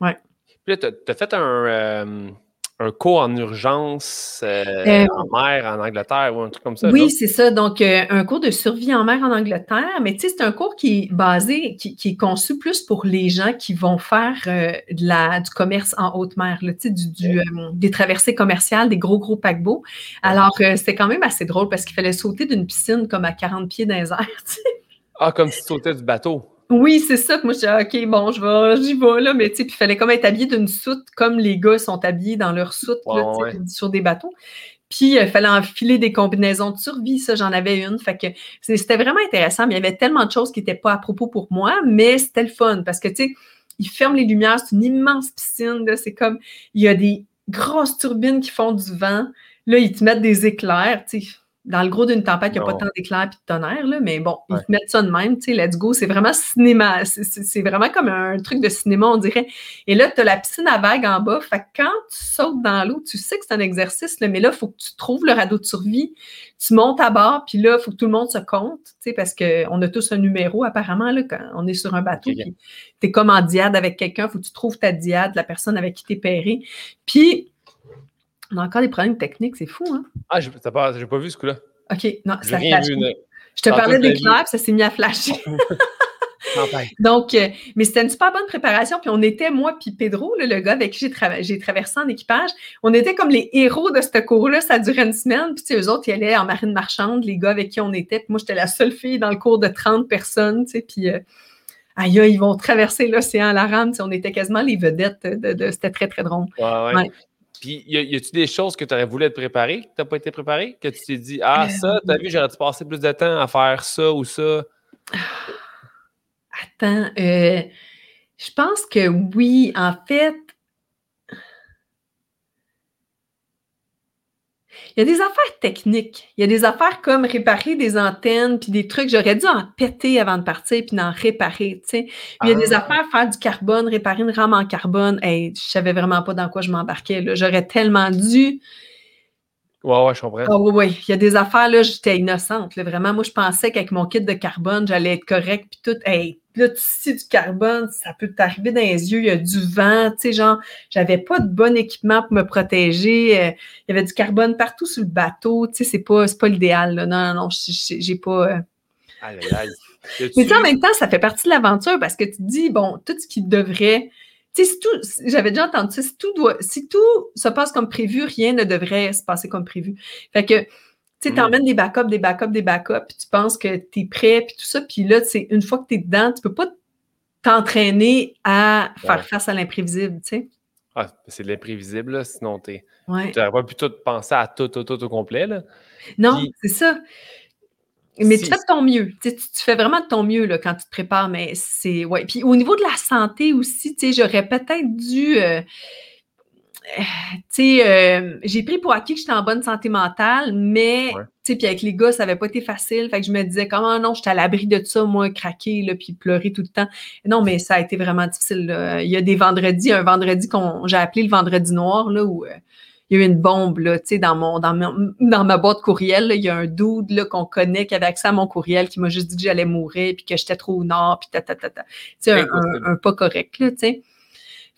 Ouais. Puis là, tu as, fait un. Euh, un cours en urgence euh, euh, en mer en Angleterre ou un truc comme ça. Oui, c'est ça. Donc, un cours de survie en mer en Angleterre. Mais tu sais, c'est un cours qui est basé, qui, est conçu plus pour les gens qui vont faire de la, du commerce en haute mer, là, du, du des traversées commerciales, des gros, gros paquebots. Alors, c'est quand même assez drôle parce qu'il fallait sauter d'une piscine comme à 40 pieds dans les airs. [laughs] Ah, comme si tu sautais du bateau. Oui, c'est ça. Moi, je dis, OK, bon, je vais, j'y vais, là. Mais, tu sais, puis il fallait comme être habillé d'une soute, comme les gars sont habillés dans leur soute, sur des bateaux. Puis, il fallait enfiler des combinaisons de survie. Ça, j'en avais une. Fait que c'était vraiment intéressant. Mais il y avait tellement de choses qui n'étaient pas à propos pour moi, mais c'était le fun parce que, tu sais, ils ferment les lumières. C'est une immense piscine. C'est comme, il y a des grosses turbines qui font du vent. Là, ils te mettent des éclairs. Tu sais, dans le gros d'une tempête, il n'y a pas tant d'éclairs et de tonnerre, là, mais bon, ils mettent ça de même, tu sais, let's go. C'est vraiment cinéma. C'est vraiment comme un truc de cinéma, on dirait. Et là, tu as la piscine à vagues en bas. Fait que quand tu sautes dans l'eau, tu sais que c'est un exercice, là, mais là, il faut que tu trouves le radeau de survie. Tu montes à bord, puis là, il faut que tout le monde se compte, tu sais, parce qu'on a tous un numéro, apparemment, là, quand on est sur un bateau. Tu es comme en diade avec quelqu'un, il faut que tu trouves ta diade, la personne avec qui tu es pairé. Puis, on a encore des problèmes techniques, c'est fou, hein? Ah, j'ai pas, pas, vu ce coup-là. OK, non, ça flash. Je te parlais d'éclair, puis ça s'est mis à flasher. [laughs] Donc, euh, mais c'était une super bonne préparation. Puis on était, moi, puis Pedro, le gars avec qui j'ai, traversé en équipage, on était comme les héros de ce cours-là. Ça durait une semaine. Puis, tu sais, eux autres, ils allaient en marine marchande, les gars avec qui on était. Puis moi, j'étais la seule fille dans le cours de 30 personnes, tu sais. Puis, euh, aïe, ils vont traverser l'océan à la rame. on était quasiment les vedettes. De, c'était très, très drôle. ouais. Puis, y a-tu des choses que tu aurais voulu être préparé, que tu n'as pas été préparé, que tu t'es dit, ah, ça, tu as vu, j'aurais dû passer plus de temps à faire ça ou ça? Attends, euh, je pense que oui. En fait, Il y a des affaires techniques. Il y a des affaires comme réparer des antennes, puis des trucs. J'aurais dû en péter avant de partir, puis d'en réparer, tu sais. il y a des ah. affaires, faire du carbone, réparer une rame en carbone. Hey, je savais vraiment pas dans quoi je m'embarquais. J'aurais tellement dû Ouais, ouais, je comprends. Ah, oui, oui. Il y a des affaires, là, j'étais innocente. Vraiment, moi, je pensais qu'avec mon kit de carbone, j'allais être correct. Puis tout, hey, là, tu sais, du carbone, ça peut t'arriver dans les yeux. Il y a du vent, tu sais, genre, j'avais pas de bon équipement pour me protéger. Euh, il y avait du carbone partout sur le bateau. Tu sais, c'est pas, pas l'idéal, là. Non, non, non, j'ai pas. Euh, aïe, aïe. Mais en même temps, ça fait partie de l'aventure parce que tu te dis, bon, tout ce qui devrait tu sais, tout, j'avais déjà entendu ça, si tout, doit, si tout se passe comme prévu, rien ne devrait se passer comme prévu. Fait que, tu sais, mm. emmènes des backups, des backups, des backups, puis tu penses que tu es prêt, puis tout ça, puis là, c'est une fois que tu es dedans, tu peux pas t'entraîner à faire face à l'imprévisible, tu sais. Ah, c'est l'imprévisible, sinon tu ouais. n'aurais pas pu tout penser à tout, tout, tout au complet. Là. Non, c'est ça. Mais tu fais de ton mieux. Tu, fais vraiment de ton mieux là, quand tu te prépares, mais c'est. Ouais. Puis au niveau de la santé aussi, j'aurais peut-être dû. Euh, tu sais, euh, j'ai pris pour acquis que j'étais en bonne santé mentale, mais, tu sais, puis avec les gars, ça n'avait pas été facile. Fait que je me disais, comment non, j'étais à l'abri de ça, moi, craquer, là, puis pleurer tout le temps. Non, mais ça a été vraiment difficile. Il y a des vendredis, un vendredi qu'on j'ai appelé le vendredi noir, là, où euh, il y a eu une bombe, là, tu sais, dans, mon, dans, dans ma boîte courriel, il y a un dude, là, qu'on connaît, qui avait accès à mon courriel, qui m'a juste dit que j'allais mourir, puis que j'étais trop au nord, puis ta, ta, ta, ta. Un, un, pas correct, là, tu sais.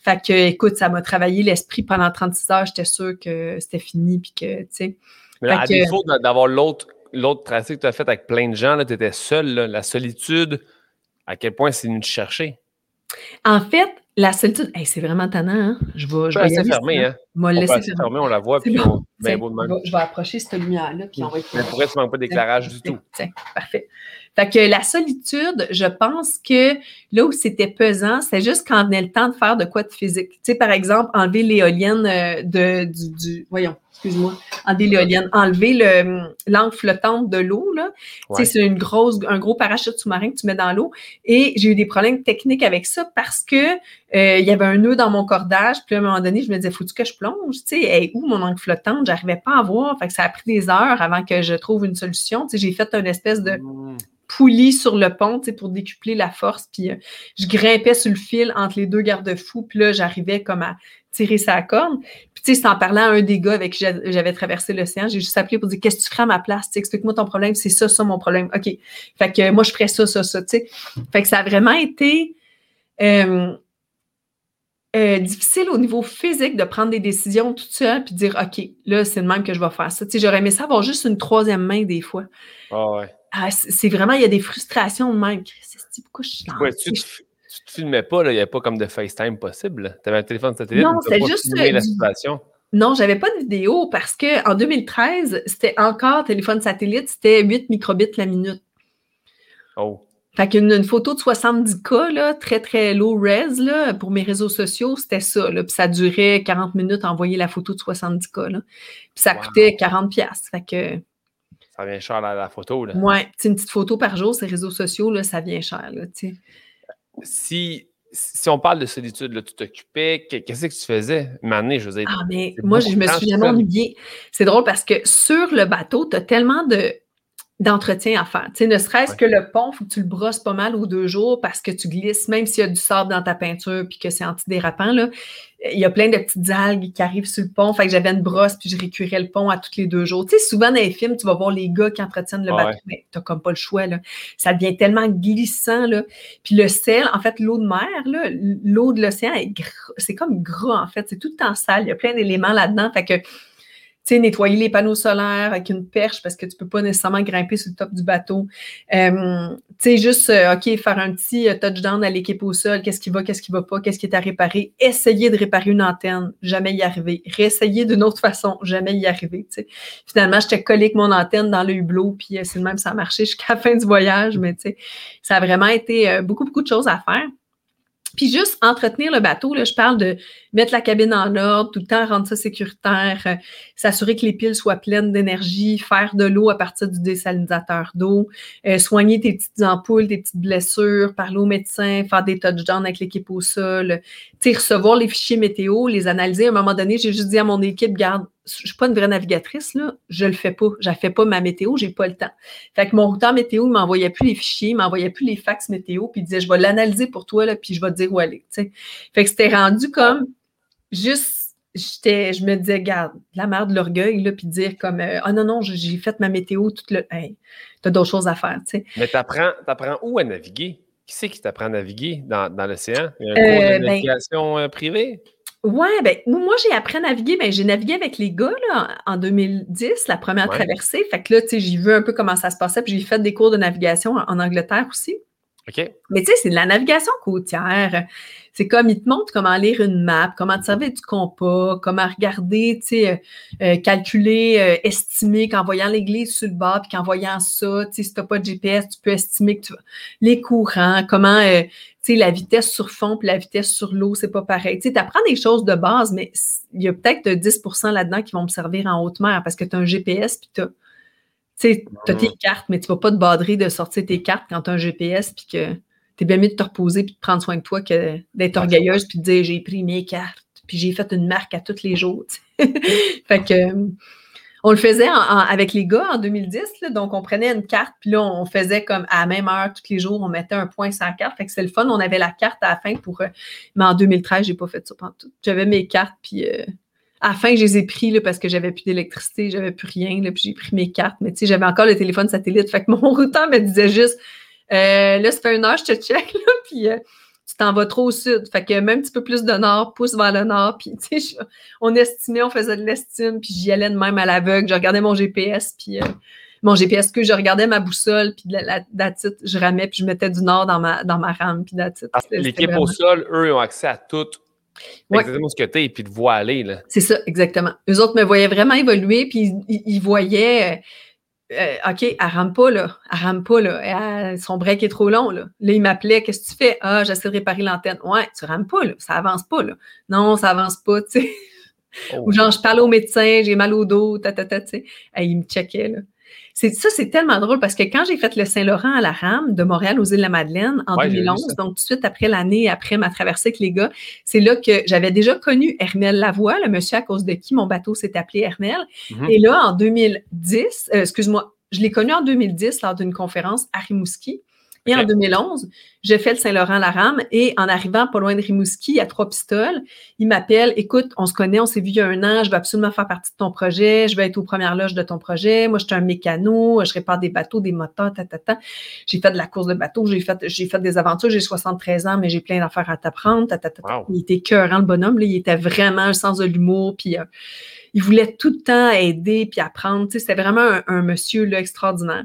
Fait que, écoute, ça m'a travaillé l'esprit pendant 36 heures. J'étais sûre que c'était fini. Puis que, tu sais. Mais à défaut d'avoir l'autre, l'autre tracé que tu as fait avec plein de gens, tu étais seul. La solitude, à quel point c'est venu te chercher? En fait, la solitude, c'est vraiment tannant. Hein? Je vais, je vais laisser fermer. Hein? On va laisser fermer, on la voit. Puis on, ben, beau de je, vais, approcher cette lumière-là. Puis on va Mais pour ça, ne manque pas d'éclairage du tout. Tiens, parfait. Fait que la solitude, je pense que là où c'était pesant, c'est juste quand a le temps de faire de quoi de physique. Tu sais, par exemple, enlever l'éolienne euh, de, du, du, voyons, excuse-moi, enlever l'éolienne, enlever le, l'angle flottante de l'eau, là. C'est une grosse, un gros parachute sous-marin que tu mets dans l'eau. Et j'ai eu des problèmes techniques avec ça parce que euh, il y avait un nœud dans mon cordage. Puis à un moment donné, je me disais, faut-tu que je plonge? Tu sais, où mon angle flottante? J'arrivais pas à voir. Fait que ça a pris des heures avant que je trouve une solution. Tu sais, j'ai fait une espèce de mmh poulie sur le pont pour décupler la force. Puis euh, je grimpais sur le fil entre les deux garde-fous. Puis là, j'arrivais comme à tirer sa corde. Puis tu sais, c'est en parlant à un des gars avec qui j'avais traversé l'océan, j'ai juste appelé pour dire Qu'est-ce que tu ferais à ma place? Explique-moi ton problème, c'est ça, ça mon problème. OK. Fait que moi, je ferais ça, ça, ça. sais. Fait que ça a vraiment été. Euh, euh, difficile au niveau physique de prendre des décisions tout seul puis dire OK, là, c'est le même que je vais faire ça. Tu sais, j'aurais aimé ça avoir juste une troisième main des fois. Ah ouais. Ah, c'est vraiment, il y a des frustrations de même. Pourquoi je suis ouais, tu, tu, te filmais pas, il n'y avait pas comme de FaceTime possible. Tu avais un téléphone satellite. Non, c'est juste. la situation. Non, j'avais pas de vidéo parce qu'en 2013, c'était encore téléphone satellite, c'était 8 microbits la minute. Oh. Fait qu'une une photo de 70K, là, très, très low res, là, pour mes réseaux sociaux, c'était ça. Là. Puis ça durait 40 minutes à envoyer la photo de 70K. Là. Puis ça coûtait 40$. Fait que ça vient cher la, la photo. Là. Ouais, une petite photo par jour, ces réseaux sociaux, là, ça vient cher. Là, si, si on parle de solitude, là, tu t'occupais, qu'est-ce que tu faisais? Une je veux dire. Ah, mais moi, je me suis jamais ennuyée. C'est drôle parce que sur le bateau, tu as tellement de d'entretien à faire. Tu sais, ne serait-ce que le pont, il faut que tu le brosses pas mal aux deux jours parce que tu glisses, même s'il y a du sable dans ta peinture puis que c'est antidérapant, là, il y a plein de petites algues qui arrivent sur le pont. Fait que j'avais une brosse puis je récurais le pont à tous les deux jours. Tu sais, souvent dans les films, tu vas voir les gars qui entretiennent le bateau, mais t'as comme pas le choix, là. Ça devient tellement glissant, là. Puis le sel, en fait, l'eau de mer, là, l'eau de l'océan, c'est comme gras, en fait. C'est tout le temps sale. Il y a plein d'éléments là-dedans. Fait que sais, nettoyer les panneaux solaires avec une perche parce que tu peux pas nécessairement grimper sur le top du bateau. Euh, tu juste, euh, OK, faire un petit euh, touchdown à l'équipe au sol, qu'est-ce qui va, qu'est-ce qui va pas, qu'est-ce qui est à réparer? Essayer de réparer une antenne, jamais y arriver. Réessayer d'une autre façon, jamais y arriver, tu sais. Finalement, j'étais collé avec mon antenne dans le hublot, puis c'est le même, ça a marché [laughs] jusqu'à la fin du voyage, mais tu sais, ça a vraiment été beaucoup, beaucoup de choses à faire. Puis juste entretenir le bateau, là, je parle de mettre la cabine en ordre, tout le temps rendre ça sécuritaire, euh, s'assurer que les piles soient pleines d'énergie, faire de l'eau à partir du désalinisateur d'eau, euh, soigner tes petites ampoules, tes petites blessures, parler au médecin, faire des touchdowns avec l'équipe au sol, recevoir les fichiers météo, les analyser. À un moment donné, j'ai juste dit à mon équipe, garde, je suis pas une vraie navigatrice, là, je le fais pas. Je fais pas ma météo, j'ai pas le temps. Fait que mon routeur météo, il m'envoyait plus les fichiers, il m'envoyait plus les fax météo, puis il disait, je vais l'analyser pour toi, là, puis je vais te dire où aller. Fait que c'était rendu comme juste, j'étais, je me disais, garde, la merde de l'orgueil, là, puis dire comme, ah oh non, non, j'ai fait ma météo, toute le. Hey, t'as d'autres choses à faire, tu sais. Mais t'apprends, apprends où à naviguer? Qui c'est qui t'apprend à naviguer dans, dans l'océan? Il y a un cours de euh, ben navigation euh, privée? Oui, ben, moi, j'ai appris à naviguer. Ben, j'ai navigué avec les gars là, en 2010, la première traversée. Fait que là, tu sais, j'ai vu un peu comment ça se passait. Puis j'ai fait des cours de navigation en, Angleterre aussi. OK. Mais tu sais, c'est de la navigation côtière. C'est comme, ils te montrent comment lire une map, comment te servir du compas, comment regarder, tu sais, euh, euh, calculer, euh, estimer qu'en voyant l'église sur le bas, puis qu'en voyant ça, tu sais, si t'as pas de GPS, tu peux estimer que tu les courants, comment, tu sais, la vitesse sur fond puis la vitesse sur l'eau, c'est pas pareil. Tu sais, apprends des choses de base, mais il y a peut-être 10% là-dedans qui vont me servir en haute mer parce que tu as un GPS puis tu as, tu as tes cartes, mais tu vas pas te badrer de sortir tes cartes quand tu as un GPS puis que c'est bien mieux de te reposer puis de prendre soin de toi que d'être orgueilleuse puis de dire j'ai pris mes cartes. puis j'ai fait une marque à tous les jours. [laughs] fait que on le faisait avec les gars en 2010, donc on prenait une carte, puis là, on faisait comme à la même heure, tous les jours, on mettait un point sur la carte. Fait que c'est le fun, on avait la carte à la fin pour. Euh, mais en 2013, j'ai pas fait ça pendant tout. J'avais mes cartes, puis euh, à la fin, je les ai pris là, parce que j'avais plus d'électricité, j'avais plus rien, là, puis j'ai pris mes cartes. Mais tu sais, j'avais encore le téléphone satellite. Fait que mon [laughs] routeur me disait juste euh, là, ça fait une heure, je te check, [laughs] là, puis tu t'en vas trop au sud. Fait que même un petit peu plus de nord, pousse vers le nord. Puis, [laughs] tu sais, on estimait, on faisait de l'estime, puis j'y allais de même à l'aveugle. Je regardais mon GPS, puis euh, mon GPS que je regardais ma boussole, puis la, la, je ramais, puis je mettais du nord dans ma, dans ma rame, puis L'équipe au sol, eux, ont accès à tout. Exactement ce que tu es, puis te voient aller. C'est ça, exactement. Eux autres me voyaient vraiment évoluer, puis ils voyaient euh, OK, elle rame pas, là. Elle rame pas, là. son break est trop long, là. Là, il m'appelait, qu'est-ce que tu fais? Ah, j'essaie de réparer l'antenne. Ouais, tu rames pas, là. Ça avance pas, là. Non, ça avance pas, tu sais. Ou oh. genre, je parle au médecin, j'ai mal au dos, ta, ta, ta, tu sais. il me checkait, là. C'est, ça, c'est tellement drôle parce que quand j'ai fait le Saint-Laurent à la rame de Montréal aux îles de la Madeleine en 2011, donc tout de suite après l'année, après ma traversée avec les gars, c'est là que j'avais déjà connu Hermel Lavoie, le monsieur à cause de qui mon bateau s'est appelé Hermel. Mm-hmm. Et là, en 2010, euh, excuse-moi, je l'ai connu en 2010 lors d'une conférence à Rimouski. Et en 2011, j'ai fait le Saint-Laurent-la-Rame et en arrivant pas loin de Rimouski, à Trois-Pistoles, il m'appelle, écoute, on se connaît, on s'est vu il y a un an, je veux absolument faire partie de ton projet, je vais être aux premières loges de ton projet, moi je suis un mécano, je répare des bateaux, des moteurs, ta, ta, ta. J'ai fait de la course de bateau, j'ai fait, j'ai fait des aventures, j'ai 73 ans, mais j'ai plein d'affaires à t'apprendre, ta, ta, ta, Il était cœurant, le bonhomme, là, il était vraiment un sens de l'humour, puis... Euh, il voulait tout le temps aider puis apprendre. C'était vraiment un, monsieur là, extraordinaire.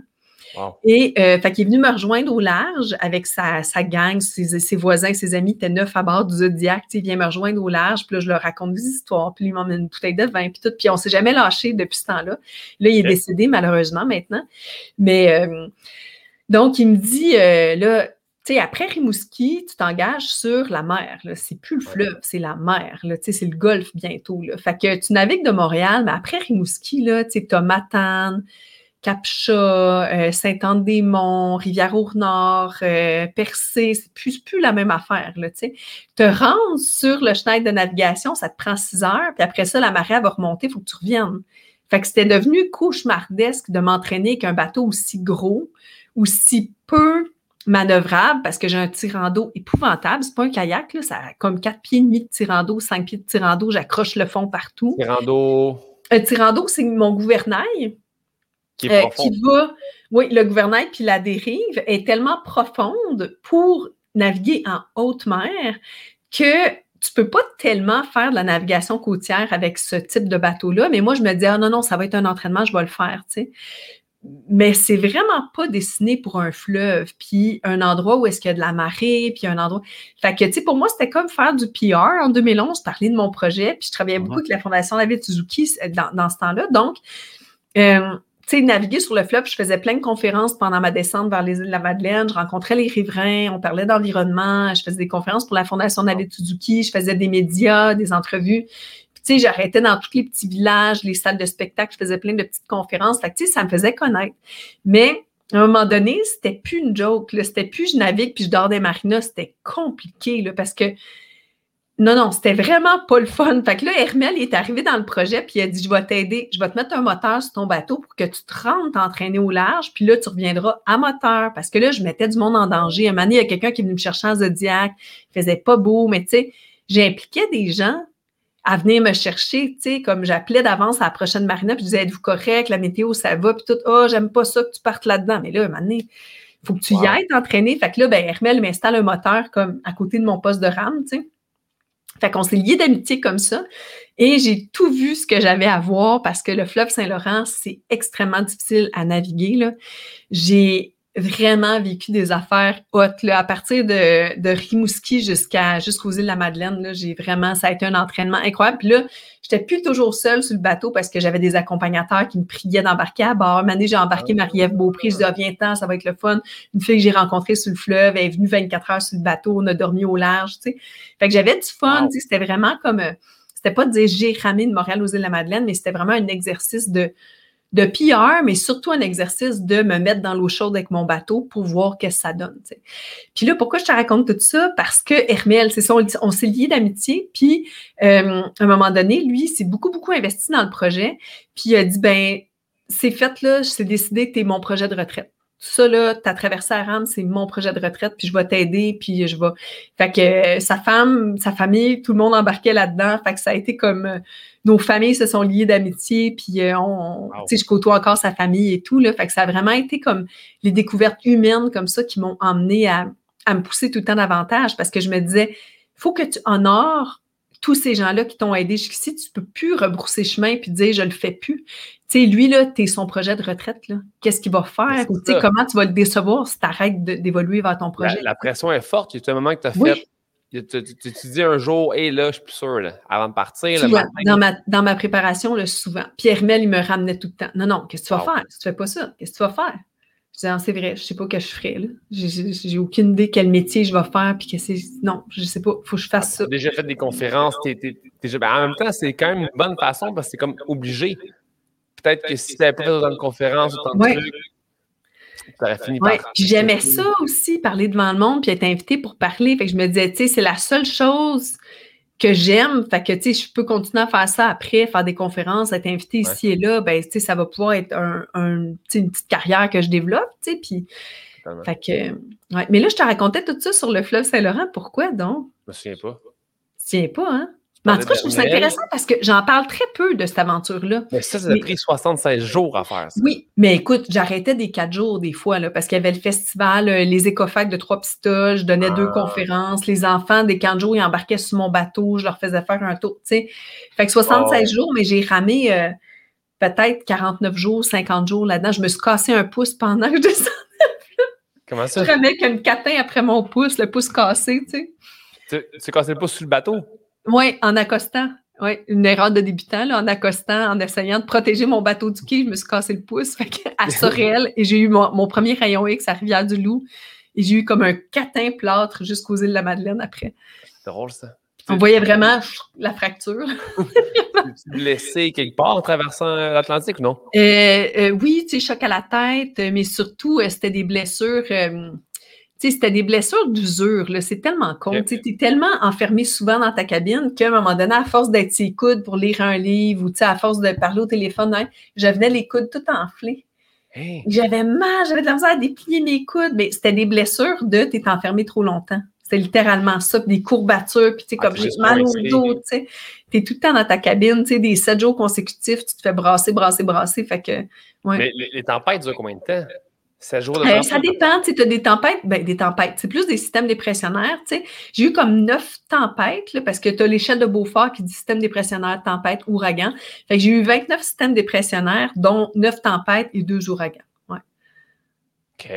Et euh, fait qu'il est venu me rejoindre au large avec sa, sa gang, ses, ses, voisins, ses amis étaient neuf à bord du Zodiac. Il vient me rejoindre au large, puis là, je leur raconte des histoires, puis lui m'emmène une bouteille de vin, puis tout. Puis on s'est jamais lâché depuis ce temps-là. Là, il est décédé malheureusement maintenant. Mais euh, donc, il me dit, euh, là, tu sais, après Rimouski, tu t'engages sur la mer. C'est plus le fleuve, c'est la mer. Tu sais, c'est le golfe bientôt. Là. Fait que tu navigues de Montréal, mais après Rimouski, tu sais, as Matane, Capcha, euh, Saint-Anne-des-Monts, Rivière-au-Nord, euh, Percé, c'est plus, plus la même affaire, là. Te rendre sur le chenil de navigation, ça te prend six heures, puis après ça, la marée va remonter, il faut que tu reviennes. Fait que c'était devenu cauchemardesque de m'entraîner avec un bateau aussi gros, aussi peu manœuvrable parce que j'ai un tirant d'eau épouvantable. C'est pas un kayak, là, ça a comme quatre pieds et demi de tirant d'eau, cinq pieds de tirant d'eau, j'accroche le fond partout. Tirant d'eau. Un tirant d'eau, c'est mon gouvernail. Qui, est euh, va, oui, le gouvernail puis la dérive est tellement profonde pour naviguer en haute mer que tu peux pas tellement faire de la navigation côtière avec ce type de bateau-là. Mais moi, je me dis, ah non, non, ça va être un entraînement, je vais le faire, tu sais. Mais c'est vraiment pas dessiné pour un fleuve, puis un endroit où est-ce qu'il y a de la marée, puis un endroit. Fait que, tu sais, pour moi, c'était comme faire du PR en 2011, parler de mon projet, puis je travaillais beaucoup avec la Fondation David Suzuki dans, dans ce temps-là. Donc, euh, sais, naviguer sur le fleuve, je faisais plein de conférences pendant ma descente vers les îles de la Madeleine. Je rencontrais les riverains, on parlait d'environnement, je faisais des conférences pour la Fondation David je faisais des médias, des entrevues. tu sais, j'arrêtais dans tous les petits villages, les salles de spectacle, je faisais plein de petites conférences. Tu sais, ça me faisait connaître. Mais à un moment donné, c'était plus une joke. C'était plus je navigue puis je dors des marinas. C'était compliqué parce que non, non, c'était vraiment pas le fun. Fait que là, Hermel, est arrivé dans le projet, puis il a dit Je vais t'aider, je vais te mettre un moteur sur ton bateau pour que tu te rendes t'entraîner au large, puis là, tu reviendras à moteur. Parce que là, je mettais du monde en danger. Un moment donné, il y a quelqu'un qui est venu me chercher en Zodiac, il faisait pas beau, mais tu sais, j'impliquais des gens à venir me chercher, tu sais, comme j'appelais d'avance à la prochaine marina, puis je disais Êtes-vous correct, la météo, ça va, puis tout, oh, j'aime pas ça que tu partes là-dedans. Mais là, un moment donné, il faut que tu y ailles t'entraîner. Fait que là, ben, Hermel m'installe un moteur comme à côté de mon poste de rame, tu sais. Fait qu'on s'est liés d'amitié comme ça. Et j'ai tout vu ce que j'avais à voir parce que le fleuve Saint-Laurent, c'est extrêmement difficile à naviguer. J'ai vraiment vécu des affaires hautes. Là. À partir de, de Rimouski jusqu'à jusqu'aux îles de la Madeleine, j'ai vraiment, ça a été un entraînement incroyable. Puis là, j'étais plus toujours seule sur le bateau parce que j'avais des accompagnateurs qui me priaient d'embarquer à bord. Année, j'ai embarqué ah. Marie-Ève Beaupré. Je dis, ah, viens-ten, ça va être le fun. Une fille que j'ai rencontrée sur le fleuve, elle est venue 24 heures sur le bateau, on a dormi au large, tu sais. Fait que j'avais du fun, tu sais, c'était vraiment comme, euh, c'était pas de dire j'ai ramé de Montréal aux îles de la Madeleine, mais c'était vraiment un exercice de, de PR, mais surtout un exercice de me mettre dans l'eau chaude avec mon bateau pour voir qu'est-ce que ça donne. Puis là, pourquoi je te raconte tout ça? Parce que Hermel, c'est ça, on, s'est liés d'amitié. Puis euh, à un moment donné, lui, s'est beaucoup, beaucoup investi dans le projet. Puis il a dit, ben, c'est fait là, c'est décidé, es mon projet de retraite ça, là, t'as traversé à rame, c'est mon projet de retraite, puis je vais t'aider, puis je vais. Fait que euh, sa femme, sa famille, tout le monde embarquait là-dedans. Fait que ça a été comme euh, nos familles se sont liées d'amitié, puis euh, on, tu sais, je côtoie encore sa famille et tout, là. Fait que ça a vraiment été comme les découvertes humaines comme ça qui m'ont emmené à, à me pousser tout le temps davantage parce que je me disais, il faut que tu honores tous ces gens-là qui t'ont aidé jusqu'ici, tu peux plus rebrousser chemin puis dire je le fais plus. Tu sais, lui, là, tu es son projet de retraite, là. Qu'est-ce qu'il va faire? Tu sais, comment tu vas le décevoir si tu arrêtes d'évoluer vers ton projet? La, pression est forte. Il y a un moment que tu as fait. Tu, dis un jour, hé, là, je suis plus sûr, là, avant de partir. dans, ma, dans ma préparation, là, souvent. Pierre Mel, il me ramenait tout le temps. Non, non, qu'est-ce que tu vas faire? Si tu fais pas ça, qu'est-ce que tu vas faire? Je disais, ah, c'est vrai, je sais pas ce que je ferais. J'ai aucune idée quel métier je vais faire. Puis que c'est. Non, je sais pas. Faut que je fasse ça. As déjà fait des conférences. Ben, en même temps, c'est quand même une bonne façon parce que c'est comme obligé. Peut-être que si tu n'avais pas fait autant de conférences, autant de ouais. trucs, aurais fini par. J'aimais ça aussi, parler devant le monde, puis être invité pour parler. Fait que je me disais, tu sais, c'est la seule chose que j'aime. Fait que, tu sais, je peux continuer à faire ça après, faire des conférences, être invité ici et là. Ben, tu sais, ça va pouvoir être un, une petite carrière que je développe, tu sais. Puis, fait que, ouais. Mais là, je te racontais tout ça sur le fleuve Saint-Laurent. Pourquoi donc? Je me souviens pas. Tu ne pas, hein? Mais en tout cas, je trouve ça intéressant parce que j'en parle très peu de cette aventure-là. Mais ça, ça a pris 76 jours à faire. Ça. Oui, mais écoute, j'arrêtais des quatre jours des fois, là, parce qu'il y avait le festival, euh, les écofacs de Trois Pistoles, je donnais deux ah. conférences, les enfants des quatre jours, ils embarquaient sur mon bateau, je leur faisais faire un tour, tu sais. Fait que 76 jours, mais j'ai ramé euh, peut-être 49 jours, 50 jours là-dedans. Je me suis cassé un pouce pendant que je descendais. Comment ça? Je ramais comme catin après mon pouce, le pouce cassé, tu sais. Tu t'es cassé le pouce sur le bateau? Oui, en accostant. Oui, une erreur de débutant, là, en accostant, en essayant de protéger mon bateau du quai, je me suis cassé le pouce. [laughs] Fait à Sorel, [laughs] et j'ai eu mon, premier rayon X à Rivière-du-Loup. Et j'ai eu comme un catin plâtre jusqu'aux îles de la Madeleine après. C'est drôle, ça. On voyait vraiment la fracture. [laughs] tu blessé quelque part en traversant l'Atlantique ou non? Euh, euh, oui, tu sais, choc à la tête, mais surtout, euh, c'était des blessures sais, c'était des blessures d'usure, c'est tellement con. Tu es tellement enfermé souvent dans ta cabine qu'à un moment donné, à force d'être ses coudes pour lire un livre ou à force de parler au téléphone, hein, j'avais les coudes tout enflés. J'avais mal, j'avais de la misère à déplier mes coudes, mais c'était des blessures de t'es enfermé trop longtemps. C'est littéralement ça, puis des courbatures, puis tu sais, ah, comme j'ai mal au dos, tu sais. T'es tout le temps dans ta cabine, tu sais, des sept jours consécutifs, tu te fais brasser, brasser, brasser, fait que, ouais. Mais les, les tempêtes durent combien de temps? Ça, euh, ça dépend. Tu as des tempêtes, ben, des tempêtes, c'est plus des systèmes dépressionnaires. J'ai eu comme neuf tempêtes là, parce que tu as l'échelle de Beaufort qui dit système dépressionnaire, tempête, ouragan. Fait que j'ai eu 29 systèmes dépressionnaires, dont neuf tempêtes et deux ouragans. OK.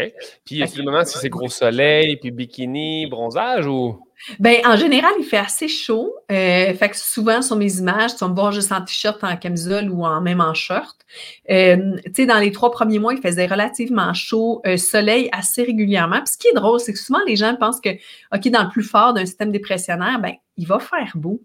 Puis, y a le moment si c'est gros soleil, puis bikini, bronzage ou? Ben, en général, il fait assez chaud. Euh, fait que souvent, sur mes images, tu vas me voir juste en t-shirt, en camisole ou en, même en short. Euh, tu sais, dans les trois premiers mois, il faisait relativement chaud, euh, soleil assez régulièrement. Puis ce qui est drôle, c'est que souvent, les gens pensent que, OK, dans le plus fort d'un système dépressionnaire, ben, il va faire beau.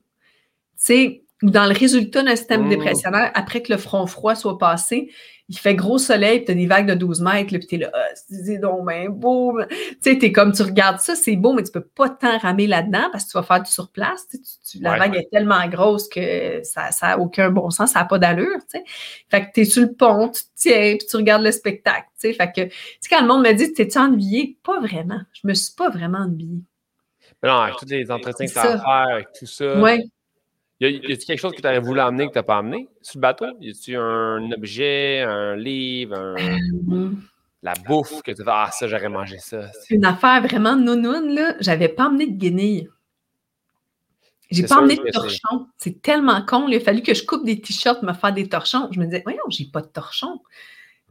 Tu sais, dans le résultat d'un système mmh. dépressionnaire, après que le front froid soit passé, il fait gros soleil, puis tu as des vagues de 12 mètres, puis tu es là, ah, c'est donc ben beau. Tu sais, tu comme, tu regardes ça, c'est beau, mais tu peux pas tant ramer là-dedans parce que tu vas faire du surplace. Tu, la vague est tellement grosse que ça n'a aucun bon sens, ça n'a pas d'allure. Tu sais. Fait que tu es sur le pont, tu te tiens, puis tu regardes le spectacle. Tu sais. Fait que, tu sais, quand le monde me dit, t'es-tu ennuyé? Pas vraiment. Je me suis pas vraiment ennuyée. Mais non, avec tous les entretiens que tu as à faire, avec tout ça. Ouais. Y a-t-il quelque chose que tu aurais voulu amener que tu n'as pas amené sur le bateau? Y a-t-il un objet, un livre, euh, la bouffe que tu vas Ah, ça, j'aurais mangé ça. Une affaire vraiment nounoune, là. J'avais pas amené de guenilles. J'ai pas amené de torchon. C'est tellement con. Il a fallu que je coupe des t-shirts, me faire des torchons. Je me disais, voyons, j'ai pas de torchon.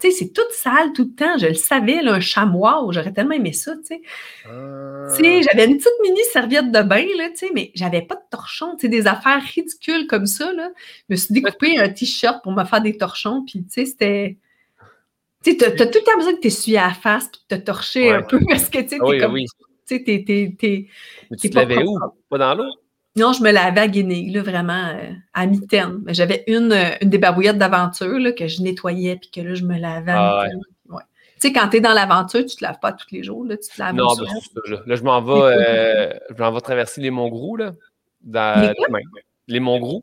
Tu sais, c'est toute sale tout le temps. Je le savais, là, un chamois, j'aurais tellement aimé ça, tu sais. Ah. j'avais une petite mini serviette de bain, là, tu sais, mais j'avais pas de torchon, tu sais, des affaires ridicules comme ça, là. Je me suis découpé un t-shirt pour me faire des torchons, puis tu sais, c'était... Tu sais, t'as, tout le temps besoin de t'essuyer à la face puis de te torcher un peu [laughs] parce que, tu sais, t'es comme... Tu sais, t'es... Tu te l'avais où? Pas dans l'eau? Non, je me lavais à Guinée, là, vraiment euh, à mi-terme. Mais j'avais une, euh, une des babouillettes d'aventure là, que je nettoyais puis que là, je me lavais à Ah mi-terme. Ouais. Tu sais, quand tu es dans l'aventure, tu te laves pas tous les jours, là, tu te laves Non, ben, fois. c'est ça, là. Là, je m'en vais, euh, je m'en vais traverser les Monts Grou, là. Dans, Les. Les Monts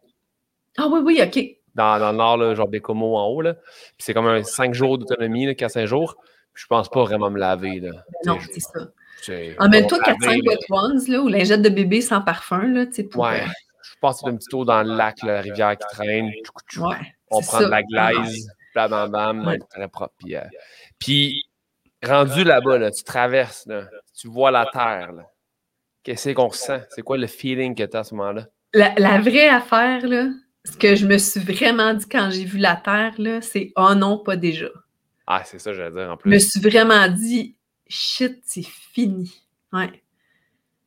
Ah oui, oui, OK. dans, dans le nord, là, genre Bécomo en haut, là. Puis c'est comme un 5 jours d'autonomie, là, 4-5 jours. Puis je pense pas vraiment me laver, là. Non, Tu sais, c'est ça. Emmène-toi on va laver, 4-5 là. Wet Ones, là, ou lingette de bébé sans parfum, là, tu sais, pour... Ouais. euh, Je passe un petit tour dans le lac, la rivière qui traîne. Ouais, On prend ça. de la glaise, bam, bam, Ouais. très propre. Puis, euh, puis, rendu là-bas, là, tu traverses, là, tu vois la terre. Qu'est-ce qu'on ressent? C'est quoi le feeling que tu as à ce moment-là? La, la vraie affaire, là, ce que je me suis vraiment dit quand j'ai vu la Terre, c'est « Oh non, pas déjà ». Ah, c'est ça, j'allais dire en Je me plus. suis vraiment dit « Shit, c'est fini ». Ouais.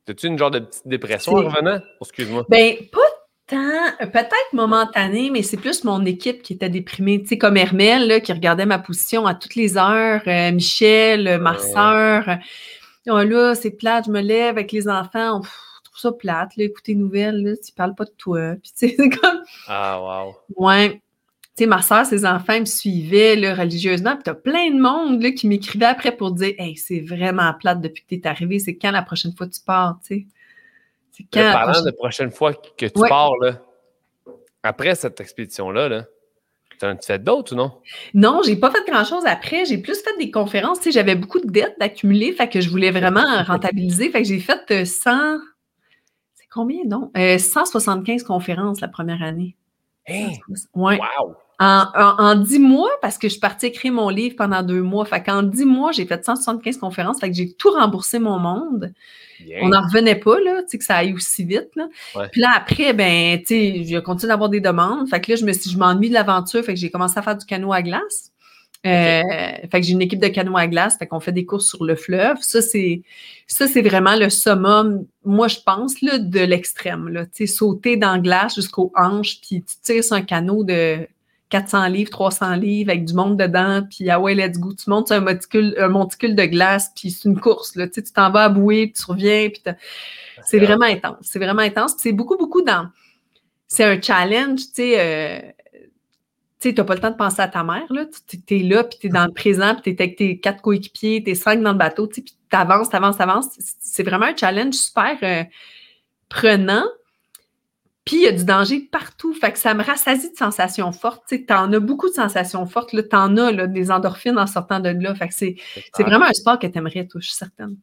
As-tu une genre de petite dépression en revenant? Excuse-moi. Ben, pas tant, peut-être momentané, mais c'est plus mon équipe qui était déprimée. Tu sais, comme Hermel, là, qui regardait ma position à toutes les heures, euh, Michel, ma Ouais. sœur. euh, Oh là, c'est plate, je me lève avec les enfants. Je trouve ça plate, là, écouter les nouvelles, là, tu parles pas de toi. [laughs] Puis, tu sais, c'est comme, Ah, wow. ouais. Tu sais, ma soeur, ses enfants me suivaient là, religieusement. Puis t'as plein de monde là, qui m'écrivait après pour dire Hey, c'est vraiment plate depuis que t'es arrivé. C'est quand la prochaine fois tu pars, tu sais? C'est quand Là, la parlant prochaine- de prochaine fois que tu Ouais. pars, là, après cette expédition-là, là, tu en as fait d'autres ou non? Non, j'ai pas fait grand-chose après. J'ai plus fait des conférences. Tu sais, j'avais beaucoup de dettes d'accumuler, fait que je voulais vraiment rentabiliser. Fait que j'ai fait euh, 100... C'est combien, non? Euh, 175 conférences la première année. Hein? Ouais. Wow! En, en, en 10 mois, parce que je suis partie écrire mon livre pendant deux mois. Fait qu'en 10 mois, j'ai fait 175 conférences. Fait que j'ai tout remboursé mon monde. On n'en revenait pas, là, tu sais, que ça aille aussi vite, là. Ouais. Puis là, après, ben, tu sais, j'ai continué d'avoir des demandes. Fait que là, je me suis, je m'ennuie de l'aventure. Fait que j'ai commencé à faire du canot à glace. Euh, fait que j'ai une équipe de canot à glace. Fait qu'on fait des courses sur le fleuve. Ça, c'est, ça, c'est vraiment le summum, moi, je pense, là, de l'extrême, là. Tu sais, sauter dans la glace jusqu'aux hanches, puis tu tires sur un canot de 400 livres, 300 livres avec du monde dedans, puis ah ouais, let's go. Tu montes un monticule, un monticule de glace, puis c'est une course, là. Tu tu t'en vas à bouée, puis tu reviens, puis c'est vraiment intense. C'est vraiment intense. C'est beaucoup, beaucoup dans. C'est un challenge, tu sais. euh, Tu t'as pas le temps de penser à ta mère, là. Tu es là, puis t'es dans le [laughs] présent, puis t'es avec tes quatre coéquipiers, t'es cinq dans le bateau, tu sais, puis t'avances, t'avances, t'avances. C'est- C'est vraiment un challenge super euh, prenant. Puis il y a du danger partout. Fait que ça me rassasie de sensations fortes. Tu t'en as beaucoup de sensations fortes. Là, t'en as là, des endorphines en sortant de là. Fait que c'est, c'est vraiment un sport que t'aimerais, toi, je suis certaine.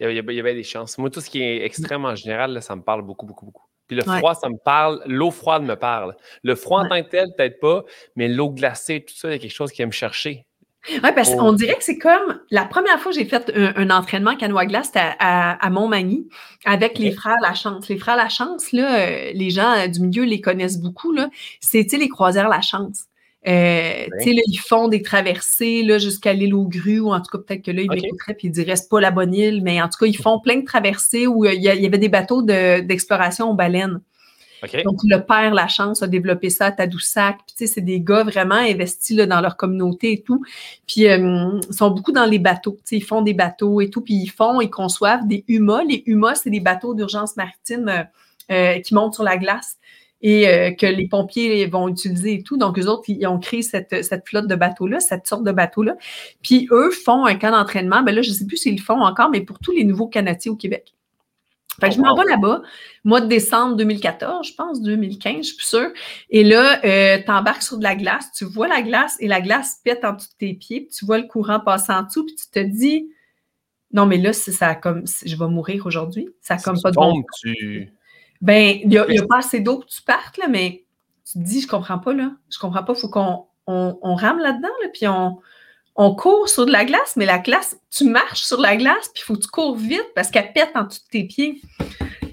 Il y, avait, il y avait des chances. Moi, tout ce qui est extrême en général, là, ça me parle beaucoup, beaucoup, beaucoup. Puis le Ouais. froid, ça me parle. L'eau froide me parle. Le froid en tant que tel, peut-être pas, mais l'eau glacée, tout ça, il y a quelque chose qui aime me chercher. Oui, parce Oh. qu'on dirait que c'est comme la première fois que j'ai fait un, un entraînement canoë à glace, c'était à, à, à Montmagny avec les frères Lachance. Les frères Lachance, là, euh, les gens euh, du milieu les connaissent beaucoup. Là. C'est les croisières Lachance. Euh, tu sais, là, ils font des traversées là, jusqu'à l'île aux grues, ou en tout cas, peut-être que là, ils Ok. m'écouteraient puis ils diraient c'est pas la bonne île, mais en tout cas, ils font plein de traversées où euh, il y, avait des bateaux de- d'exploration aux baleines. OK? Donc, le père Lachance a développé ça à Tadoussac. Puis, tu sais, c'est des gars vraiment investis là, dans leur communauté et tout. Puis, euh, ils sont beaucoup dans les bateaux. Tu sais, ils font des bateaux et tout. Puis, ils font, ils conçoivent des humas. Les humas, c'est des bateaux d'urgence maritime euh, euh, qui montent sur la glace et que les pompiers vont utiliser et tout. Donc, eux autres, ils ont créé cette, flotte de bateaux-là, cette sorte de bateaux-là. Puis, eux font un camp d'entraînement. Ben là, je ne sais plus s'ils le font encore, mais pour tous les nouveaux canotiers au Québec. Fait que je m'en vais là-bas, mois de décembre 2014, je pense, 2015, je suis plus sûre. Et là, euh, tu embarques sur de la glace, tu vois la glace et la glace pète en dessous de tes pieds, puis tu vois le courant passer en dessous, puis tu te dis, non, mais là, ça comme, je vais mourir aujourd'hui. Ça a comme pas de bon tu... ben, il n'y a pas assez d'eau que tu partes, là, mais tu te dis, je comprends pas, là. Je comprends pas, il faut qu'on on, on rame là-dedans, là, puis on, on court sur de la glace, mais la glace, tu marches sur la glace, puis il faut que tu cours vite parce qu'elle pète en dessous de tes pieds.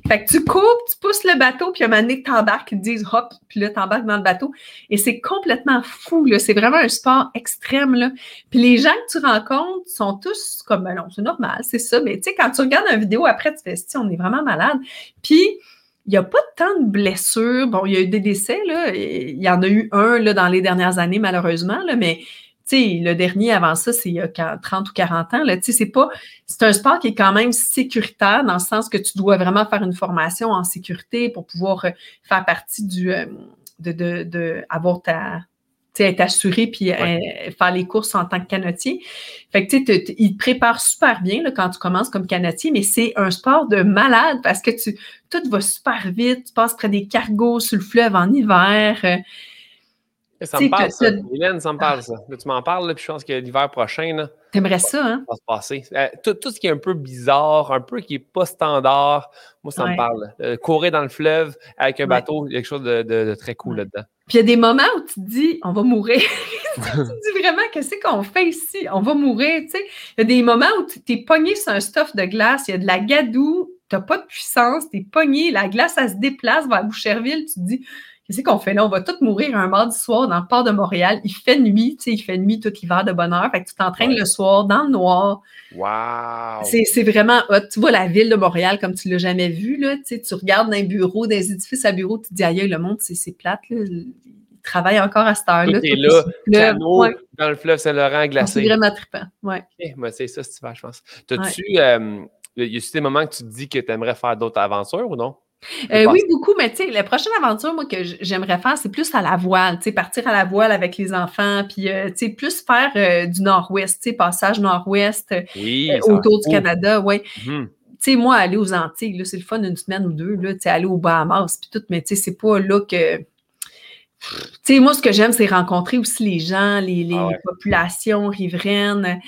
Fait que tu cours, tu pousses le bateau, puis à un moment donné, t'embarques, ils te disent hop, puis là, t'embarques dans le bateau. Et c'est complètement fou, là. C'est vraiment un sport extrême, là. Puis les gens que tu rencontres sont tous comme, ben non, c'est normal, c'est ça. Mais tu sais, quand tu regardes une vidéo après, tu fais, si, on est vraiment malade. Puis, il n'y a pas tant de blessures. Bon, il y a eu des décès, là. Il y en a eu un là, dans les dernières années, malheureusement, là, mais sais, le dernier avant ça, c'est il y a 30 ou 40 ans. Là, tu sais, c'est pas, c'est un sport qui est quand même sécuritaire dans le sens que tu dois vraiment faire une formation en sécurité pour pouvoir euh, faire partie du, euh, de, de, de avoir ta, être assuré puis euh, faire les courses en tant que canotier. Fait que tu sais, il te prépare super bien là, quand tu commences comme canotier, mais c'est un sport de malade parce que tu tout va super vite, tu passes près des cargos sur le fleuve en hiver. Ça me parle, ça. Hélène, ça me parle, ça. tu m'en parles, puis je pense que l'hiver prochain, T'aimerais ça, hein? Ça va se passer. Euh, tout, ce qui est un peu bizarre, un peu qui n'est pas standard, moi, ça me parle. Euh, courir dans le fleuve avec un bateau, il y a quelque chose de, très cool là-dedans. Puis il y a des moments où tu te dis, on va mourir. [laughs] tu te dis vraiment, qu'est-ce qu'on fait ici? On va mourir, tu sais. Il y a des moments où tu es pogné sur un stuff de glace, il y a de la gadoue, tu n'as pas de puissance, tu es pogné, la glace, elle se déplace vers Boucherville, tu te dis, Qu'est-ce qu'on fait? Là? On va tous mourir un mardi soir dans le port de Montréal. Il fait nuit, tu sais, il fait nuit tout l'hiver de bonne heure. Fait que tu t'entraînes le soir dans le noir. Wow! C'est vraiment Tu vois la ville de Montréal comme tu l'as jamais vu, là. Tu sais, tu regardes dans les bureaux, des édifices à bureaux, tu te dis, aïe, le monde, c'est plate, là. Il travaille encore à cette heure-là. Là, canot, dans le fleuve Saint-Laurent glacé. C'est vraiment trippant, ouais. moi, c'est ça, tu vas, je pense. T'as-tu... Euh, y a des moments que tu te dis que tu aimerais faire d'autres aventures ou non? Euh, oui, beaucoup, mais tu sais, la prochaine aventure, moi, que j'aimerais faire, c'est plus à la voile, tu sais, partir à la voile avec les enfants, puis, euh, tu sais, plus faire euh, du nord-ouest, tu sais, passage nord-ouest autour du Canada, oui. Mm-hmm. Tu sais, moi, aller aux Antilles, là, c'est le fun une semaine ou deux, là, tu sais, aller aux Bahamas, puis tout, mais tu sais, c'est pas là que... Tu sais, moi, ce que j'aime, c'est rencontrer aussi les gens, les, ah populations riveraines,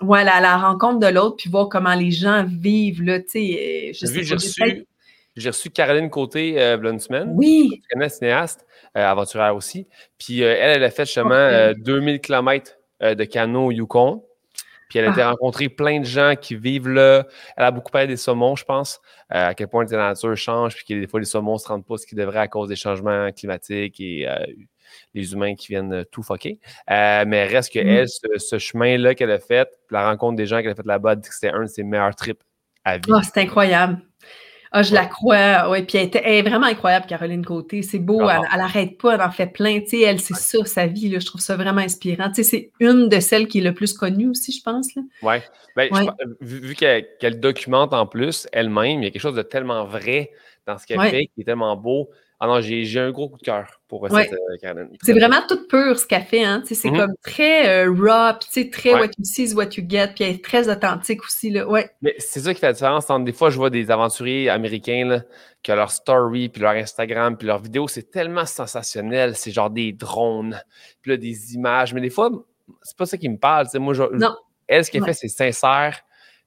voilà, la rencontre de l'autre, puis voir comment les gens vivent, là, tu sais, je sais j'ai reçu Caroline Côté euh, Oui. Tu connais, cinéaste, euh, aventurière aussi. Puis euh, elle, elle a fait justement 2000 km de canot au Yukon. Puis elle a été ah. rencontrer plein de gens qui vivent là. Elle a beaucoup parlé des saumons, je pense, à quel point la nature change, puis que des fois les saumons ne se rendent pas ce qu'ils devraient à cause des changements climatiques et les humains qui viennent tout fucker. mais reste que mm. elle, ce, chemin-là qu'elle a fait, la rencontre des gens qu'elle a fait là-bas, c'était un de ses meilleurs trips à vie. Oh, c'est incroyable. Ah, je la crois, oui. Puis elle, est vraiment incroyable, Caroline Côté. C'est beau, elle, n'arrête pas, elle en fait plein. Tu sais, elle, c'est ça, sa vie. Là, je trouve ça vraiment inspirant. Tu sais, c'est une de celles qui est le plus connue aussi, je pense. Oui. Ben, vu, qu'elle documente en plus elle-même, il y a quelque chose de tellement vrai dans ce qu'elle fait qui est tellement beau. Ah non, j'ai un gros coup de cœur pour cette euh, C'est vraiment tout pur ce qu'elle fait. Hein? C'est mm-hmm. comme très euh, raw, puis très what you see is what you get, puis elle est très authentique aussi. Là. Ouais. Mais c'est ça qui fait la différence. Entre, des fois, je vois des aventuriers américains là, qui ont leur story, puis leur Instagram, puis leur vidéo, c'est tellement sensationnel. C'est genre des drones, puis là, des images. Mais des fois, c'est pas ça qui me parle. Moi, je, non. Elle, ce qu'elle fait, c'est sincère,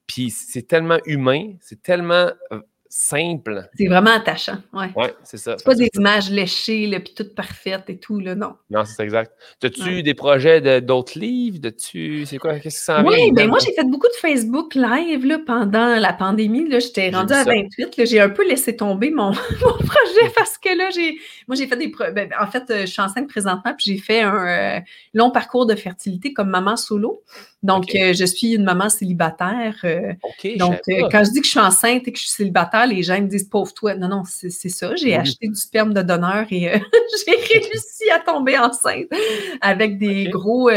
puis c'est tellement humain, c'est tellement euh, simple. C'est vraiment attachant, ouais. Ouais, c'est ça. C'est pas des images léchées, là, puis toutes parfaites et tout, là, non. Non, c'est exact. As-tu des projets d'autres livres? C'est quoi? Qu'est-ce que ça en Oui, bien moi, j'ai fait beaucoup de Facebook Live, là, pendant la pandémie, là. J'étais rendue à 28, là. J'ai un peu laissé tomber mon, [laughs] projet [laughs] parce que là, j'ai... Moi, j'ai fait des... Ben, en fait, euh, je suis enceinte présentement, puis j'ai fait un euh, long parcours de fertilité comme maman solo. Donc, euh, je suis une maman célibataire. Euh, donc, euh, quand je dis que je suis enceinte et que je suis célibataire, les gens me disent pauvre toi. Non, non, c'est ça. J'ai acheté du sperme de donneur et [laughs] j'ai réussi à tomber enceinte avec des gros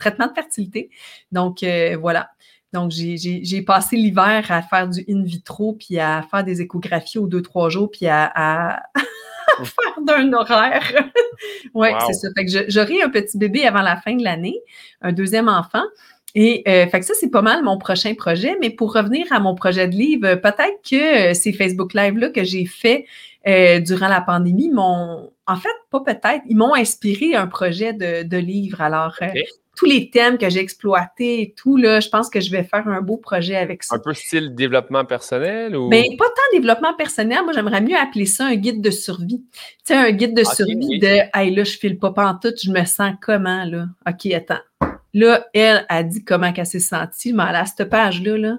traitements de fertilité. Donc, voilà. Donc, j'ai passé l'hiver à faire du in vitro, puis à faire des échographies aux deux, trois jours, puis à, [laughs] [laughs] faire d'un horaire. [laughs] oui, c'est ça. Fait que j'aurai un petit bébé avant la fin de l'année, un deuxième enfant. Et euh, fait que ça, c'est pas mal mon prochain projet. Mais pour revenir à mon projet de livre, peut-être que euh, ces Facebook Live-là que j'ai fait euh, durant la pandémie m'ont, en fait, pas peut-être, ils m'ont inspiré un projet de, de livre. Alors, tous les thèmes que j'ai exploités et tout, là, je pense que je vais faire un beau projet avec ça. Un peu style développement personnel ou? Bien, pas tant développement personnel. Moi, j'aimerais mieux appeler ça un guide de survie. Tu sais, un guide de survie de Hey, là, je file pas tout, je me sens comment, là? OK, attends. Là, elle a dit comment elle s'est sentie, mais à cette page-là, là,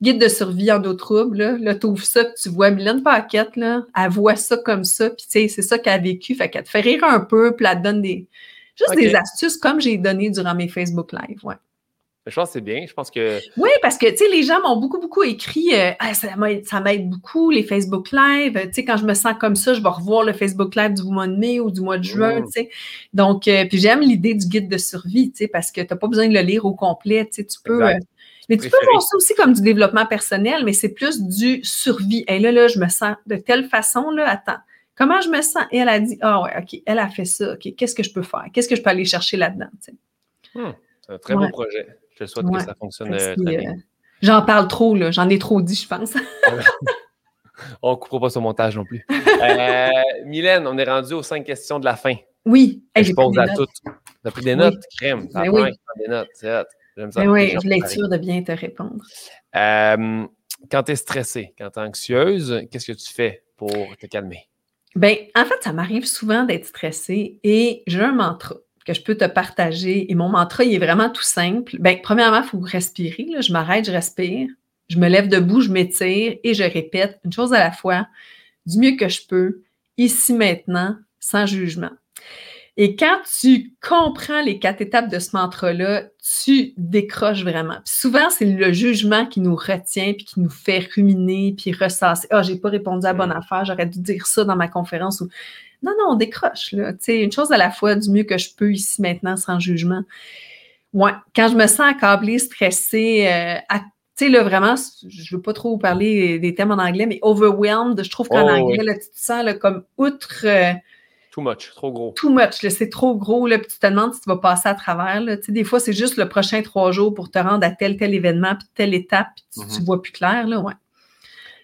guide de survie en eau trouble, là, là tu ouvres ça, tu vois Mylène Paquette, là, elle voit ça comme ça, puis tu sais, c'est ça qu'elle a vécu, fait qu'elle te fait rire un peu, puis elle te donne des, Juste des astuces comme j'ai donné durant mes Facebook Live, ouais. Je pense que c'est bien. Je pense que. Oui, parce que, tu sais, les gens m'ont beaucoup, beaucoup écrit euh, ah, ça m'aide beaucoup, les Facebook Live. Tu sais, quand je me sens comme ça, je vais revoir le Facebook Live du mois de mai ou du mois de juin, mm. tu sais. Donc, euh, puis j'aime l'idée du guide de survie, tu sais, parce que tu n'as pas besoin de le lire au complet, tu sais, tu peux. Euh, mais tu peux voir ça aussi comme du développement personnel, mais c'est plus du survie. Et là, là, je me sens de telle façon, là, attends. Comment je me sens? Et elle a dit, ah ouais, OK, elle a fait ça. OK, qu'est-ce que je peux faire? Qu'est-ce que je peux aller chercher là-dedans? Hmm, c'est un très beau projet. Je souhaite que ça fonctionne euh, très bien. Euh, j'en parle trop, là. J'en ai trop dit, je pense. [laughs] on ne coupera pas ce montage non plus. Euh, Mylène, on est rendu aux cinq questions de la fin. Oui. je pose à toutes. Tu as pris des notes, crème? Ben oui. des notes. J'aime ça. Ben oui, je voulais être sûre de bien te répondre. quand tu es stressée, quand tu es anxieuse, qu'est-ce que tu fais pour te calmer? Bien, en fait, ça m'arrive souvent d'être stressée et j'ai un mantra que je peux te partager. Et mon mantra, il est vraiment tout simple. Bien, premièrement, il faut respirer. Je m'arrête, je respire. Je me lève debout, je m'étire et je répète une chose à la fois, du mieux que je peux, ici maintenant, sans jugement. Et quand tu comprends les quatre étapes de ce mantra-là, tu décroches vraiment. souvent, c'est le jugement qui nous retient, puis qui nous fait ruminer, puis ressasser. Ah, oh, j'ai pas répondu à la bonne mm. affaire, j'aurais dû dire ça dans ma conférence. Non, non, on décroche, là. Tu sais, une chose à la fois, du mieux que je peux ici maintenant, sans jugement. Ouais, quand je me sens accablée, stressée, euh, tu sais, là, vraiment, je veux pas trop parler des thèmes en anglais, mais overwhelmed, je trouve qu'en oh, anglais, là, tu te sens là, comme outre... Euh, Too much, trop gros. Too much, c'est trop gros, là, puis tu te demandes si tu vas passer à travers. Là. Des fois, c'est juste le prochain trois jours pour te rendre à tel, tel événement, puis telle étape, puis tu, mhm. vois plus clair. Là, ouais.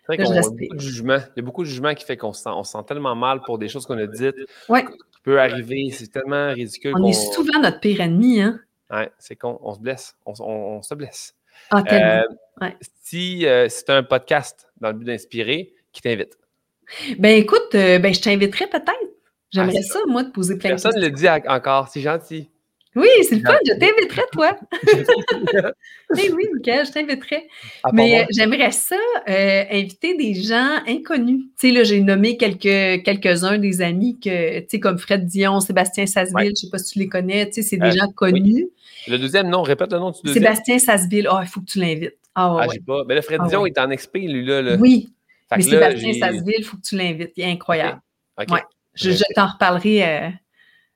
C'est vrai qu'on a beaucoup de jugement. Il y a beaucoup de jugement qui fait qu'on se sent, on sent tellement mal pour des choses qu'on a dites. Ouais. Qui peut arriver. C'est tellement ridicule. On est souvent notre pire ennemi, hein? Ouais, c'est con. On se blesse. On, se blesse. Ah, tellement. Euh, si euh, c'est un podcast dans le but d'inspirer, qui t'invite? Ben écoute, euh, ben, je t'inviterais peut-être. J'aimerais ah, ça, moi, de poser plein de questions. Personne ne le dit encore, c'est gentil. Oui, c'est le fun, je t'inviterai, toi. [laughs] oui, oui, Michael, je t'inviterai. Ah, Mais euh, j'aimerais ça, euh, inviter des gens inconnus. Tu sais, là, j'ai nommé quelques, quelques-uns des amis que, tu sais, comme Fred Dion, Sébastien Sasseville, je ne sais pas si tu les connais, tu sais, c'est des euh, gens connus. Le deuxième, non, répète le nom du deuxième. Sébastien Sasseville, oh, il faut que tu l'invites. Ah, ah j'ai pas. Mais le Fred ah, Dion est en XP, lui, là. Oui. Mais Sébastien Sasseville, il faut que tu l'invites. Il est incroyable. OK. Ouais. Je, t'en reparlerai. Euh,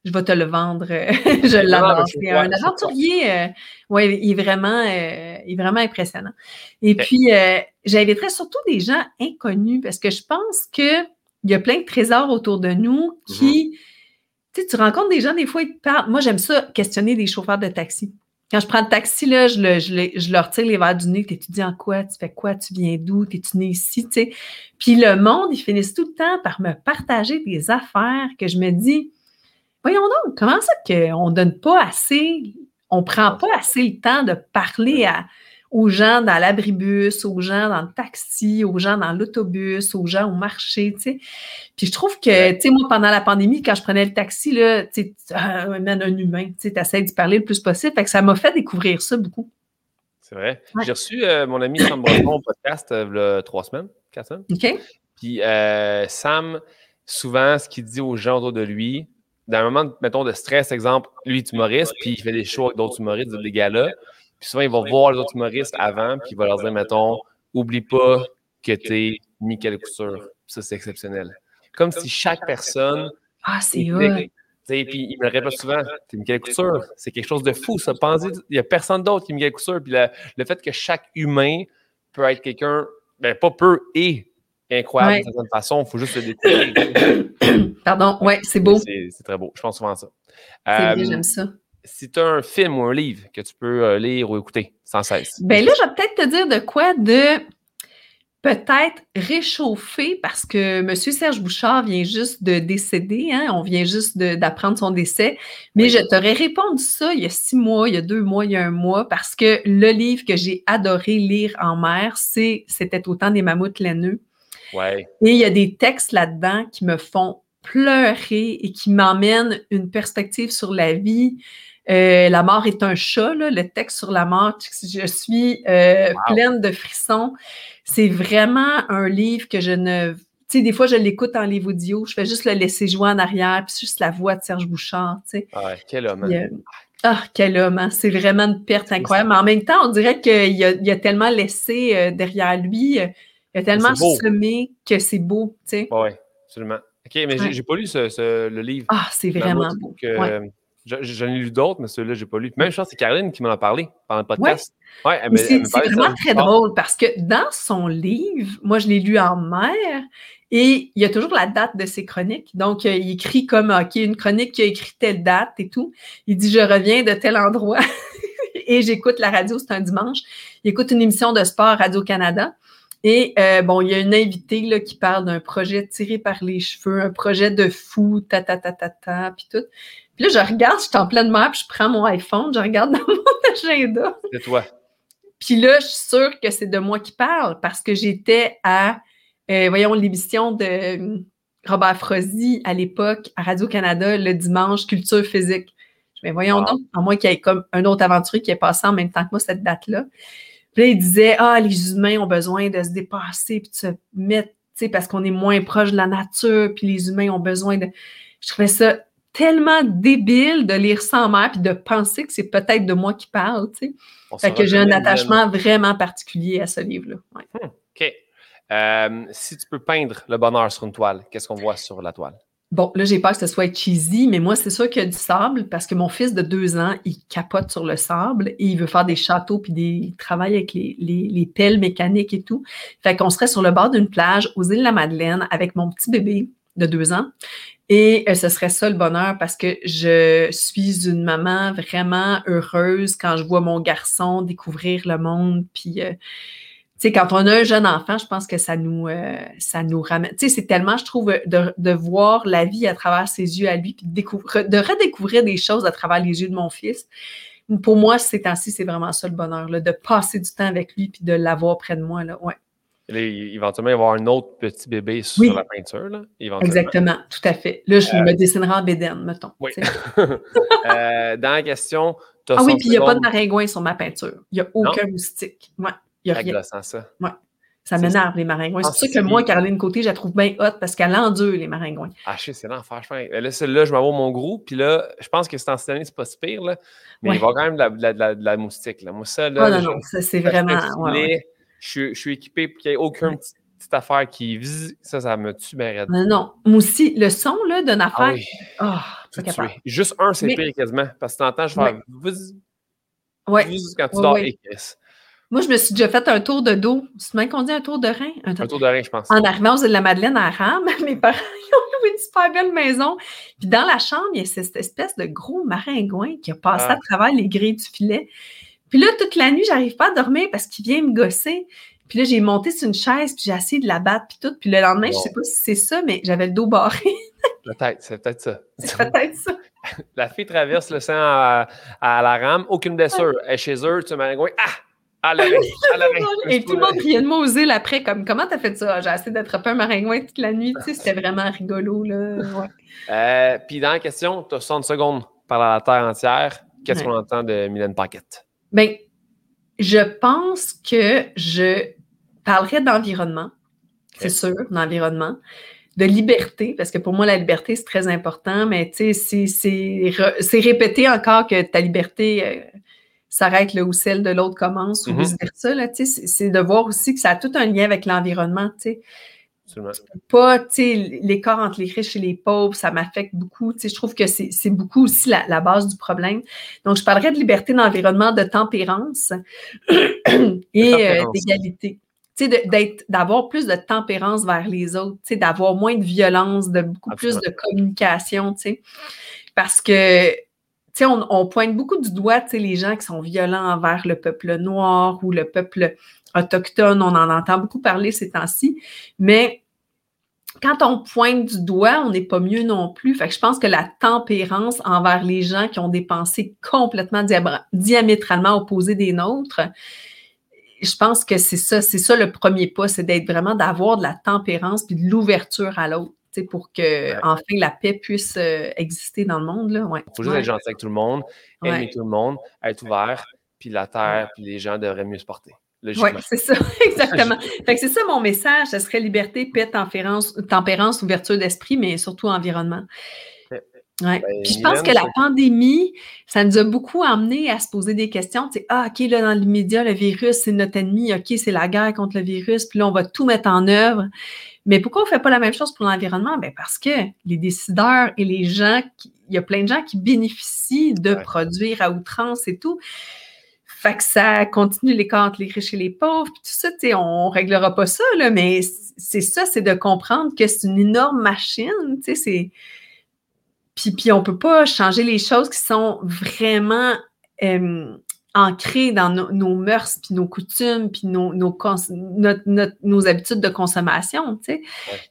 je vais te le vendre. Euh, [laughs] je l'annonce. C'est un aventurier. Euh, oui, il est vraiment, il est vraiment impressionnant. Et puis, j'inviterais surtout des gens inconnus parce que je pense qu'il y a plein de trésors autour de nous qui. Mm-hmm. Tu sais, tu rencontres des gens, des fois, ils te parlent. Moi, j'aime ça, questionner des chauffeurs de taxi. Quand je prends le taxi, là, je, le, je, leur tire les verres du nez. T'es-tu en quoi? Tu fais quoi? Tu viens d'où? T'es-tu né ici? Tu sais? Puis le monde, ils finissent tout le temps par me partager des affaires que je me dis, voyons donc, comment ça qu'on ne donne pas assez, on ne prend pas assez le temps de parler à, aux gens dans l'abribus, aux gens dans le taxi, aux gens dans l'autobus, aux gens au marché, tu sais. Puis je trouve que, tu sais, moi, pendant la pandémie, quand je prenais le taxi, là, tu sais, un humain, tu sais, essaies de parler le plus possible. Fait que ça m'a fait découvrir ça beaucoup. C'est vrai. J'ai reçu euh, mon ami Sam Breton au podcast euh, il y a trois semaines, quatre semaines. OK. Puis euh, Sam, souvent, ce qu'il dit aux gens autour de lui, dans un moment, mettons, de stress, exemple, lui, est humoriste, puis il fait des shows avec d'autres humoristes, des gars-là. Puis souvent, il va voir les autres humoristes avant, puis il va leur dire, mettons, oublie pas que t'es Michael Couture. Ça, c'est exceptionnel. Comme si chaque personne. Ah, c'est vrai. Puis il me le répète souvent, t'es Michael Couture. C'est quelque chose de fou, ça. Pensez, il n'y a personne d'autre qui est Michael Couture. Puis le, fait que chaque humain peut être quelqu'un, ben pas peu, et incroyable de certaine façon, il faut juste le découvrir. [coughs] Pardon, ouais, c'est beau. C'est très beau. Je pense souvent à ça. C'est j'aime ça si tu as un film ou un livre que tu peux euh, lire ou écouter sans cesse. Ben là, je vais peut-être te dire de quoi de peut-être réchauffer parce que M. Serge Bouchard vient juste de décéder, hein? on vient juste d'apprendre son décès, mais je t'aurais répondu ça il y a six mois, il y a deux mois, il y a un mois, parce que le livre que j'ai adoré lire en mer, c'est C'était autant des mammouths laineux. Ouais. Et il y a des textes là-dedans qui me font pleurer et qui m'emmènent une perspective sur la vie, euh, la mort est un chat, le texte sur la mort, je suis euh, pleine de frissons. C'est vraiment un livre que je ne. Tu sais, des fois, je l'écoute en livre audio, je fais juste le laisser jouer en arrière, puis juste la voix de Serge Bouchard, tu sais. Ah, quel homme. Hein. Euh, Ah, quel homme, hein? c'est vraiment une perte incroyable. Mais en même temps, on dirait qu'il a, il a tellement laissé derrière lui, il a tellement semé que c'est beau, tu sais. Oui, absolument. OK, mais j'ai pas lu ce, le livre. Ah, c'est vraiment beau. J'en ai lu d'autres, mais celui-là, je n'ai pas lu. Même chose, c'est Caroline qui m'en a parlé pendant le podcast. Ouais. c'est vraiment très drôle parce que dans son livre, moi, je l'ai lu en mer et il y a toujours la date de ses chroniques. Donc, euh, il écrit comme, OK, une chronique qui a écrit telle date et tout. Il dit, je reviens de tel endroit [laughs] et j'écoute la radio, c'est un dimanche. Il écoute une émission de sport Radio-Canada. Et euh, bon, il y a une invitée là, qui parle d'un projet tiré par les cheveux, un projet de fou, ta ta ta ta ta, puis tout. Puis là, je regarde, je suis en pleine mer, puis je prends mon iPhone, je regarde [laughs] dans mon agenda. C'est toi. Puis là, je suis sûre que c'est de moi qui parle parce que j'étais à, euh, voyons, l'émission de euh, Robert Frozy à l'époque à Radio-Canada le dimanche, Culture physique. Je voyons donc, à moins qu'il y ait comme un autre aventurier qui est passé en même temps que moi cette date-là. Puis là, il disait, ah, les humains ont besoin de se dépasser puis de se mettre, tu sais, parce qu'on est moins proche de la nature, puis les humains ont besoin de. Je trouvais ça tellement débile de lire sans mère puis de penser que c'est peut-être de moi qui parle, tu sais. Fait que j'ai un attachement vraiment particulier à ce livre-là. Hmm, OK. Euh, si tu peux peindre le bonheur sur une toile, qu'est-ce qu'on voit sur la toile? Bon, là, j'ai peur que ce soit cheesy, mais moi, c'est sûr qu'il y a du sable parce que mon fils de deux ans, il capote sur le sable et il veut faire des châteaux puis des, il travaille avec les, les, pelles mécaniques et tout. Fait qu'on serait sur le bord d'une plage aux îles de la Madeleine avec mon petit bébé de deux ans et euh, ce serait ça le bonheur parce que je suis une maman vraiment heureuse quand je vois mon garçon découvrir le monde. Puis, euh, tu sais, quand on a un jeune enfant, je pense que ça nous, euh, ça nous ramène. Tu sais, c'est tellement, je trouve, de, de, voir la vie à travers ses yeux à lui, puis de, de redécouvrir des choses à travers les yeux de mon fils. Pour moi, ces temps-ci, c'est vraiment ça le bonheur, là, de passer du temps avec lui puis de l'avoir près de moi. Là. Ouais éventuellement, il va y avoir un autre petit bébé sur la peinture. Là, Exactement, tout à fait. Là, je me euh, dessinerai en bédaine, mettons. Oui. [laughs] euh, dans la question, Ah oui, puis il n'y a pas de maringouin sur ma peinture. Il n'y a aucun moustique. Ouais, il n'y a rien. ça. Ouais. Ça m'énerve, les maringouins. C'est pour ça que moi, Caroline Côté, je la trouve bien hot parce qu'elle endure, les maringouins. Ah, je sais, c'est l'enfer. Là, celle-là, je m'avoue mon groupe, puis là, je pense que c'est en cette année, c'est pas si pire, là, mais il va quand même de la, de la, moustique. Là. Moi, ça, là, oh, non, non, ça, c'est vraiment je, suis équipé pour qu'il n'y ait aucune petite, affaire qui vise. Ça, ça me tue bien Non, non. Moi aussi, le son là, d'une ah affaire. Ah oui. Juste un, c'est pire quasiment. Parce que t'entends, je fais. Ouais. quand tu dors et Moi, je me suis déjà fait un tour de dos. C'est même qu'on dit un tour de rein? Un, tour de rein, je pense. En arrivant aux de la Madeleine à Rame, [laughs] mes parents ont loué une super belle maison. Puis dans la chambre, il y a cette espèce de gros maringouin qui a passé ah. à travers les grilles du filet. Puis là, toute la nuit, j'arrive pas à dormir parce qu'il vient me gosser. Puis là, j'ai monté sur une chaise, puis j'ai essayé de la battre, puis tout. Puis le lendemain, je sais pas si c'est ça, mais j'avais le dos barré. [laughs] peut-être, c'est peut-être ça. C'est peut-être ça. [laughs] La fille traverse le sang à, la rame, aucune blessure. Elle est chez eux, tu m'as Ah! À [laughs] Et tout le monde riait de moi aux îles après, comme comment t'as fait ça? J'ai essayé d'attraper un maringouin toute la nuit, tu sais, c'était vraiment rigolo, là. Ouais. Euh, puis dans la question, tu as 60 secondes par la terre entière. Qu'est-ce qu'on entend de Mylène Paquette? Bien, je pense que je parlerai d'environnement, c'est sûr, d'environnement, de liberté, parce que pour moi, la liberté, c'est très important, mais tu sais, c'est répéter encore que ta liberté euh, s'arrête là où celle de l'autre commence ou mm-hmm. vice-versa. Tu sais, c'est de voir aussi que ça a tout un lien avec l'environnement. Tu sais pas, tu sais, l'écart entre les riches et les pauvres, ça m'affecte beaucoup. Tu sais, je trouve que c'est beaucoup aussi la, base du problème. Donc, je parlerai de liberté d'environnement, de tempérance [coughs] et euh, d'égalité. Tu sais, d'avoir plus de tempérance vers les autres, tu sais, d'avoir moins de violence, de beaucoup plus de communication, tu sais. Parce que, tu sais, on, on, pointe beaucoup du doigt, tu sais, les gens qui sont violents envers le peuple noir ou le peuple autochtone, on en entend beaucoup parler ces temps-ci, mais quand on pointe du doigt, on n'est pas mieux non plus. Fait que je pense que la tempérance envers les gens qui ont des pensées complètement diamétralement opposées des nôtres, je pense que c'est ça, c'est ça le premier pas, c'est d'être vraiment d'avoir de la tempérance puis de l'ouverture à l'autre pour que enfin la paix puisse euh, exister dans le monde. Il faut juste être gentil avec tout le monde, aimer tout le monde, être ouvert, puis la terre, puis les gens devraient mieux se porter. Oui, c'est ça, exactement. c'est ça mon message, ce serait liberté, paix, tempérance, tempérance ouverture d'esprit, mais surtout environnement. Ouais. Ben, Puis je pense que la pandémie, ça nous a beaucoup amené à se poser des questions. Tu sais, ah, OK, là, dans l'immédiat, le virus, c'est notre ennemi. OK, c'est la guerre contre le virus. Puis là, on va tout mettre en œuvre. Mais pourquoi on ne fait pas la même chose pour l'environnement? Ben parce que les décideurs et les gens, il y a plein de gens qui bénéficient de produire à outrance et tout. Fait que ça continue les entre les riches et les pauvres, puis tout ça, tu sais, on réglera pas ça, là, mais c'est ça, c'est de comprendre que c'est une énorme machine, tu sais, c'est puis, puis on ne peut pas changer les choses qui sont vraiment euh, ancrées dans nos mœurs, puis nos coutumes, puis nos, nos, nos habitudes de consommation. Tu sais.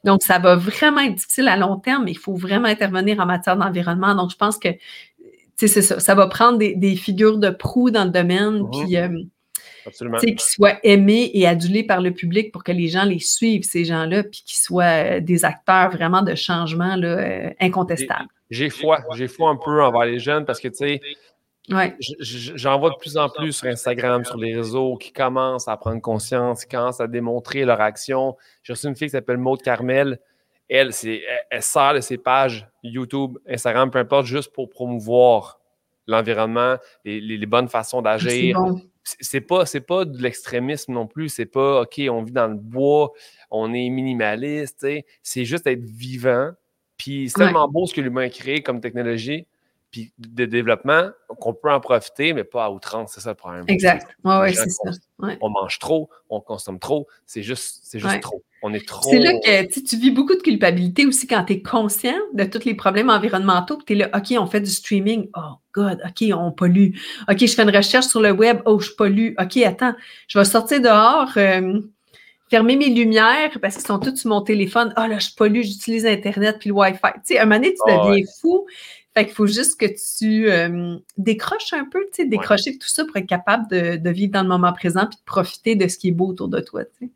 Donc, ça va vraiment être difficile à long terme. Il faut vraiment intervenir en matière d'environnement. Donc, je pense que c'est ça. Ça va prendre des, des, figures de proue dans le domaine, mmh puis euh, qu'ils soient aimés et adulés par le public pour que les gens les suivent, ces gens-là, puis qu'ils soient euh, des acteurs vraiment de changement là, incontestables. J'ai foi. J'ai foi un peu envers les jeunes parce que, tu sais, j'en vois de plus en plus sur Instagram, sur les réseaux, qui commencent à prendre conscience, qui commencent à démontrer leur action. J'ai reçu une fille qui s'appelle Maud Carmel. Elle, elle, elle sort de ses pages YouTube, Instagram, peu importe, juste pour promouvoir l'environnement, les, bonnes façons d'agir. C'est pas, pas de l'extrémisme non plus. C'est pas OK, on vit dans le bois, on est minimaliste. C'est juste être vivant, puis c'est tellement beau ce que l'humain a créé comme technologie puis de développement qu'on peut en profiter, mais pas à outrance. C'est ça le problème. Exact. Oui, ouais, c'est ça. On mange trop, on consomme trop. C'est juste, c'est juste trop. On est trop. C'est là que tu vis beaucoup de culpabilité aussi quand tu es conscient de tous les problèmes environnementaux. Tu es là, OK, on fait du streaming. Oh, God, OK, on pollue. OK, je fais une recherche sur le web. Oh, je pollue. OK, attends, je vais sortir dehors. Euh, fermer mes lumières parce qu'ils sont tous sur mon téléphone. Ah là, je pollue, j'utilise Internet puis le Wi-Fi. Tu sais, à un moment donné, tu ah deviens fou. Fait qu'il faut juste que tu euh, décroches un peu, tu sais, décrocher tout ça pour être capable de, vivre dans le moment présent puis de profiter de ce qui est beau autour de toi, tu sais.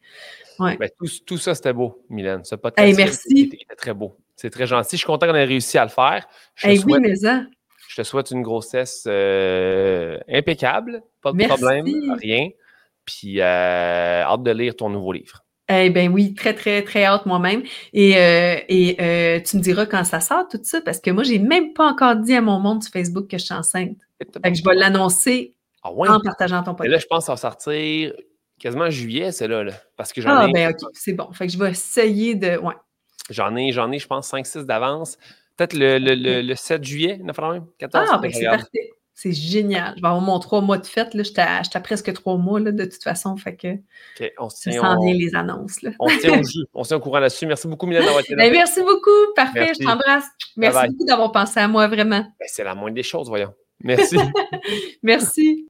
Ouais. Ben, tout, ça, c'était beau, Mylène. Ce podcast hey, merci. C'était très beau. C'est très gentil. Je suis content qu'on ait réussi à le faire. Je hey, oui, mais ça. Je te souhaite une grossesse euh, impeccable, pas de problème, rien. Puis euh, hâte de lire ton nouveau livre. Eh bien oui, très, très, très hâte moi-même. Et, euh, et euh, tu me diras quand ça sort, tout ça, parce que moi, j'ai même pas encore dit à mon monde sur Facebook que je suis enceinte. Fait que je vais l'annoncer ah en partageant ton podcast. là, je pense que ça va sortir quasiment en juillet, c'est là, là, Parce que j'en ah, ben ok, c'est bon. Fait que je vais essayer de. Ouais. J'en ai, j'en ai, je pense, 5-6 d'avance. Peut-être le, le, le, 7 juillet, 14. Ah, ben c'est parfait. C'est génial. Je vais avoir mon trois mois de fête. Là. J'étais, à, presque trois mois là, de toute façon. Fait que on se tient, on... les annonces. Là. on se tient au [laughs] jus. On se tient au courant là-dessus. Merci beaucoup, Mylène, d'avoir été là. Ben, merci beaucoup. Parfait. Je t'embrasse. Merci beaucoup d'avoir pensé à moi, vraiment. Ben, c'est la moindre des choses, voyons. Merci. [laughs] merci.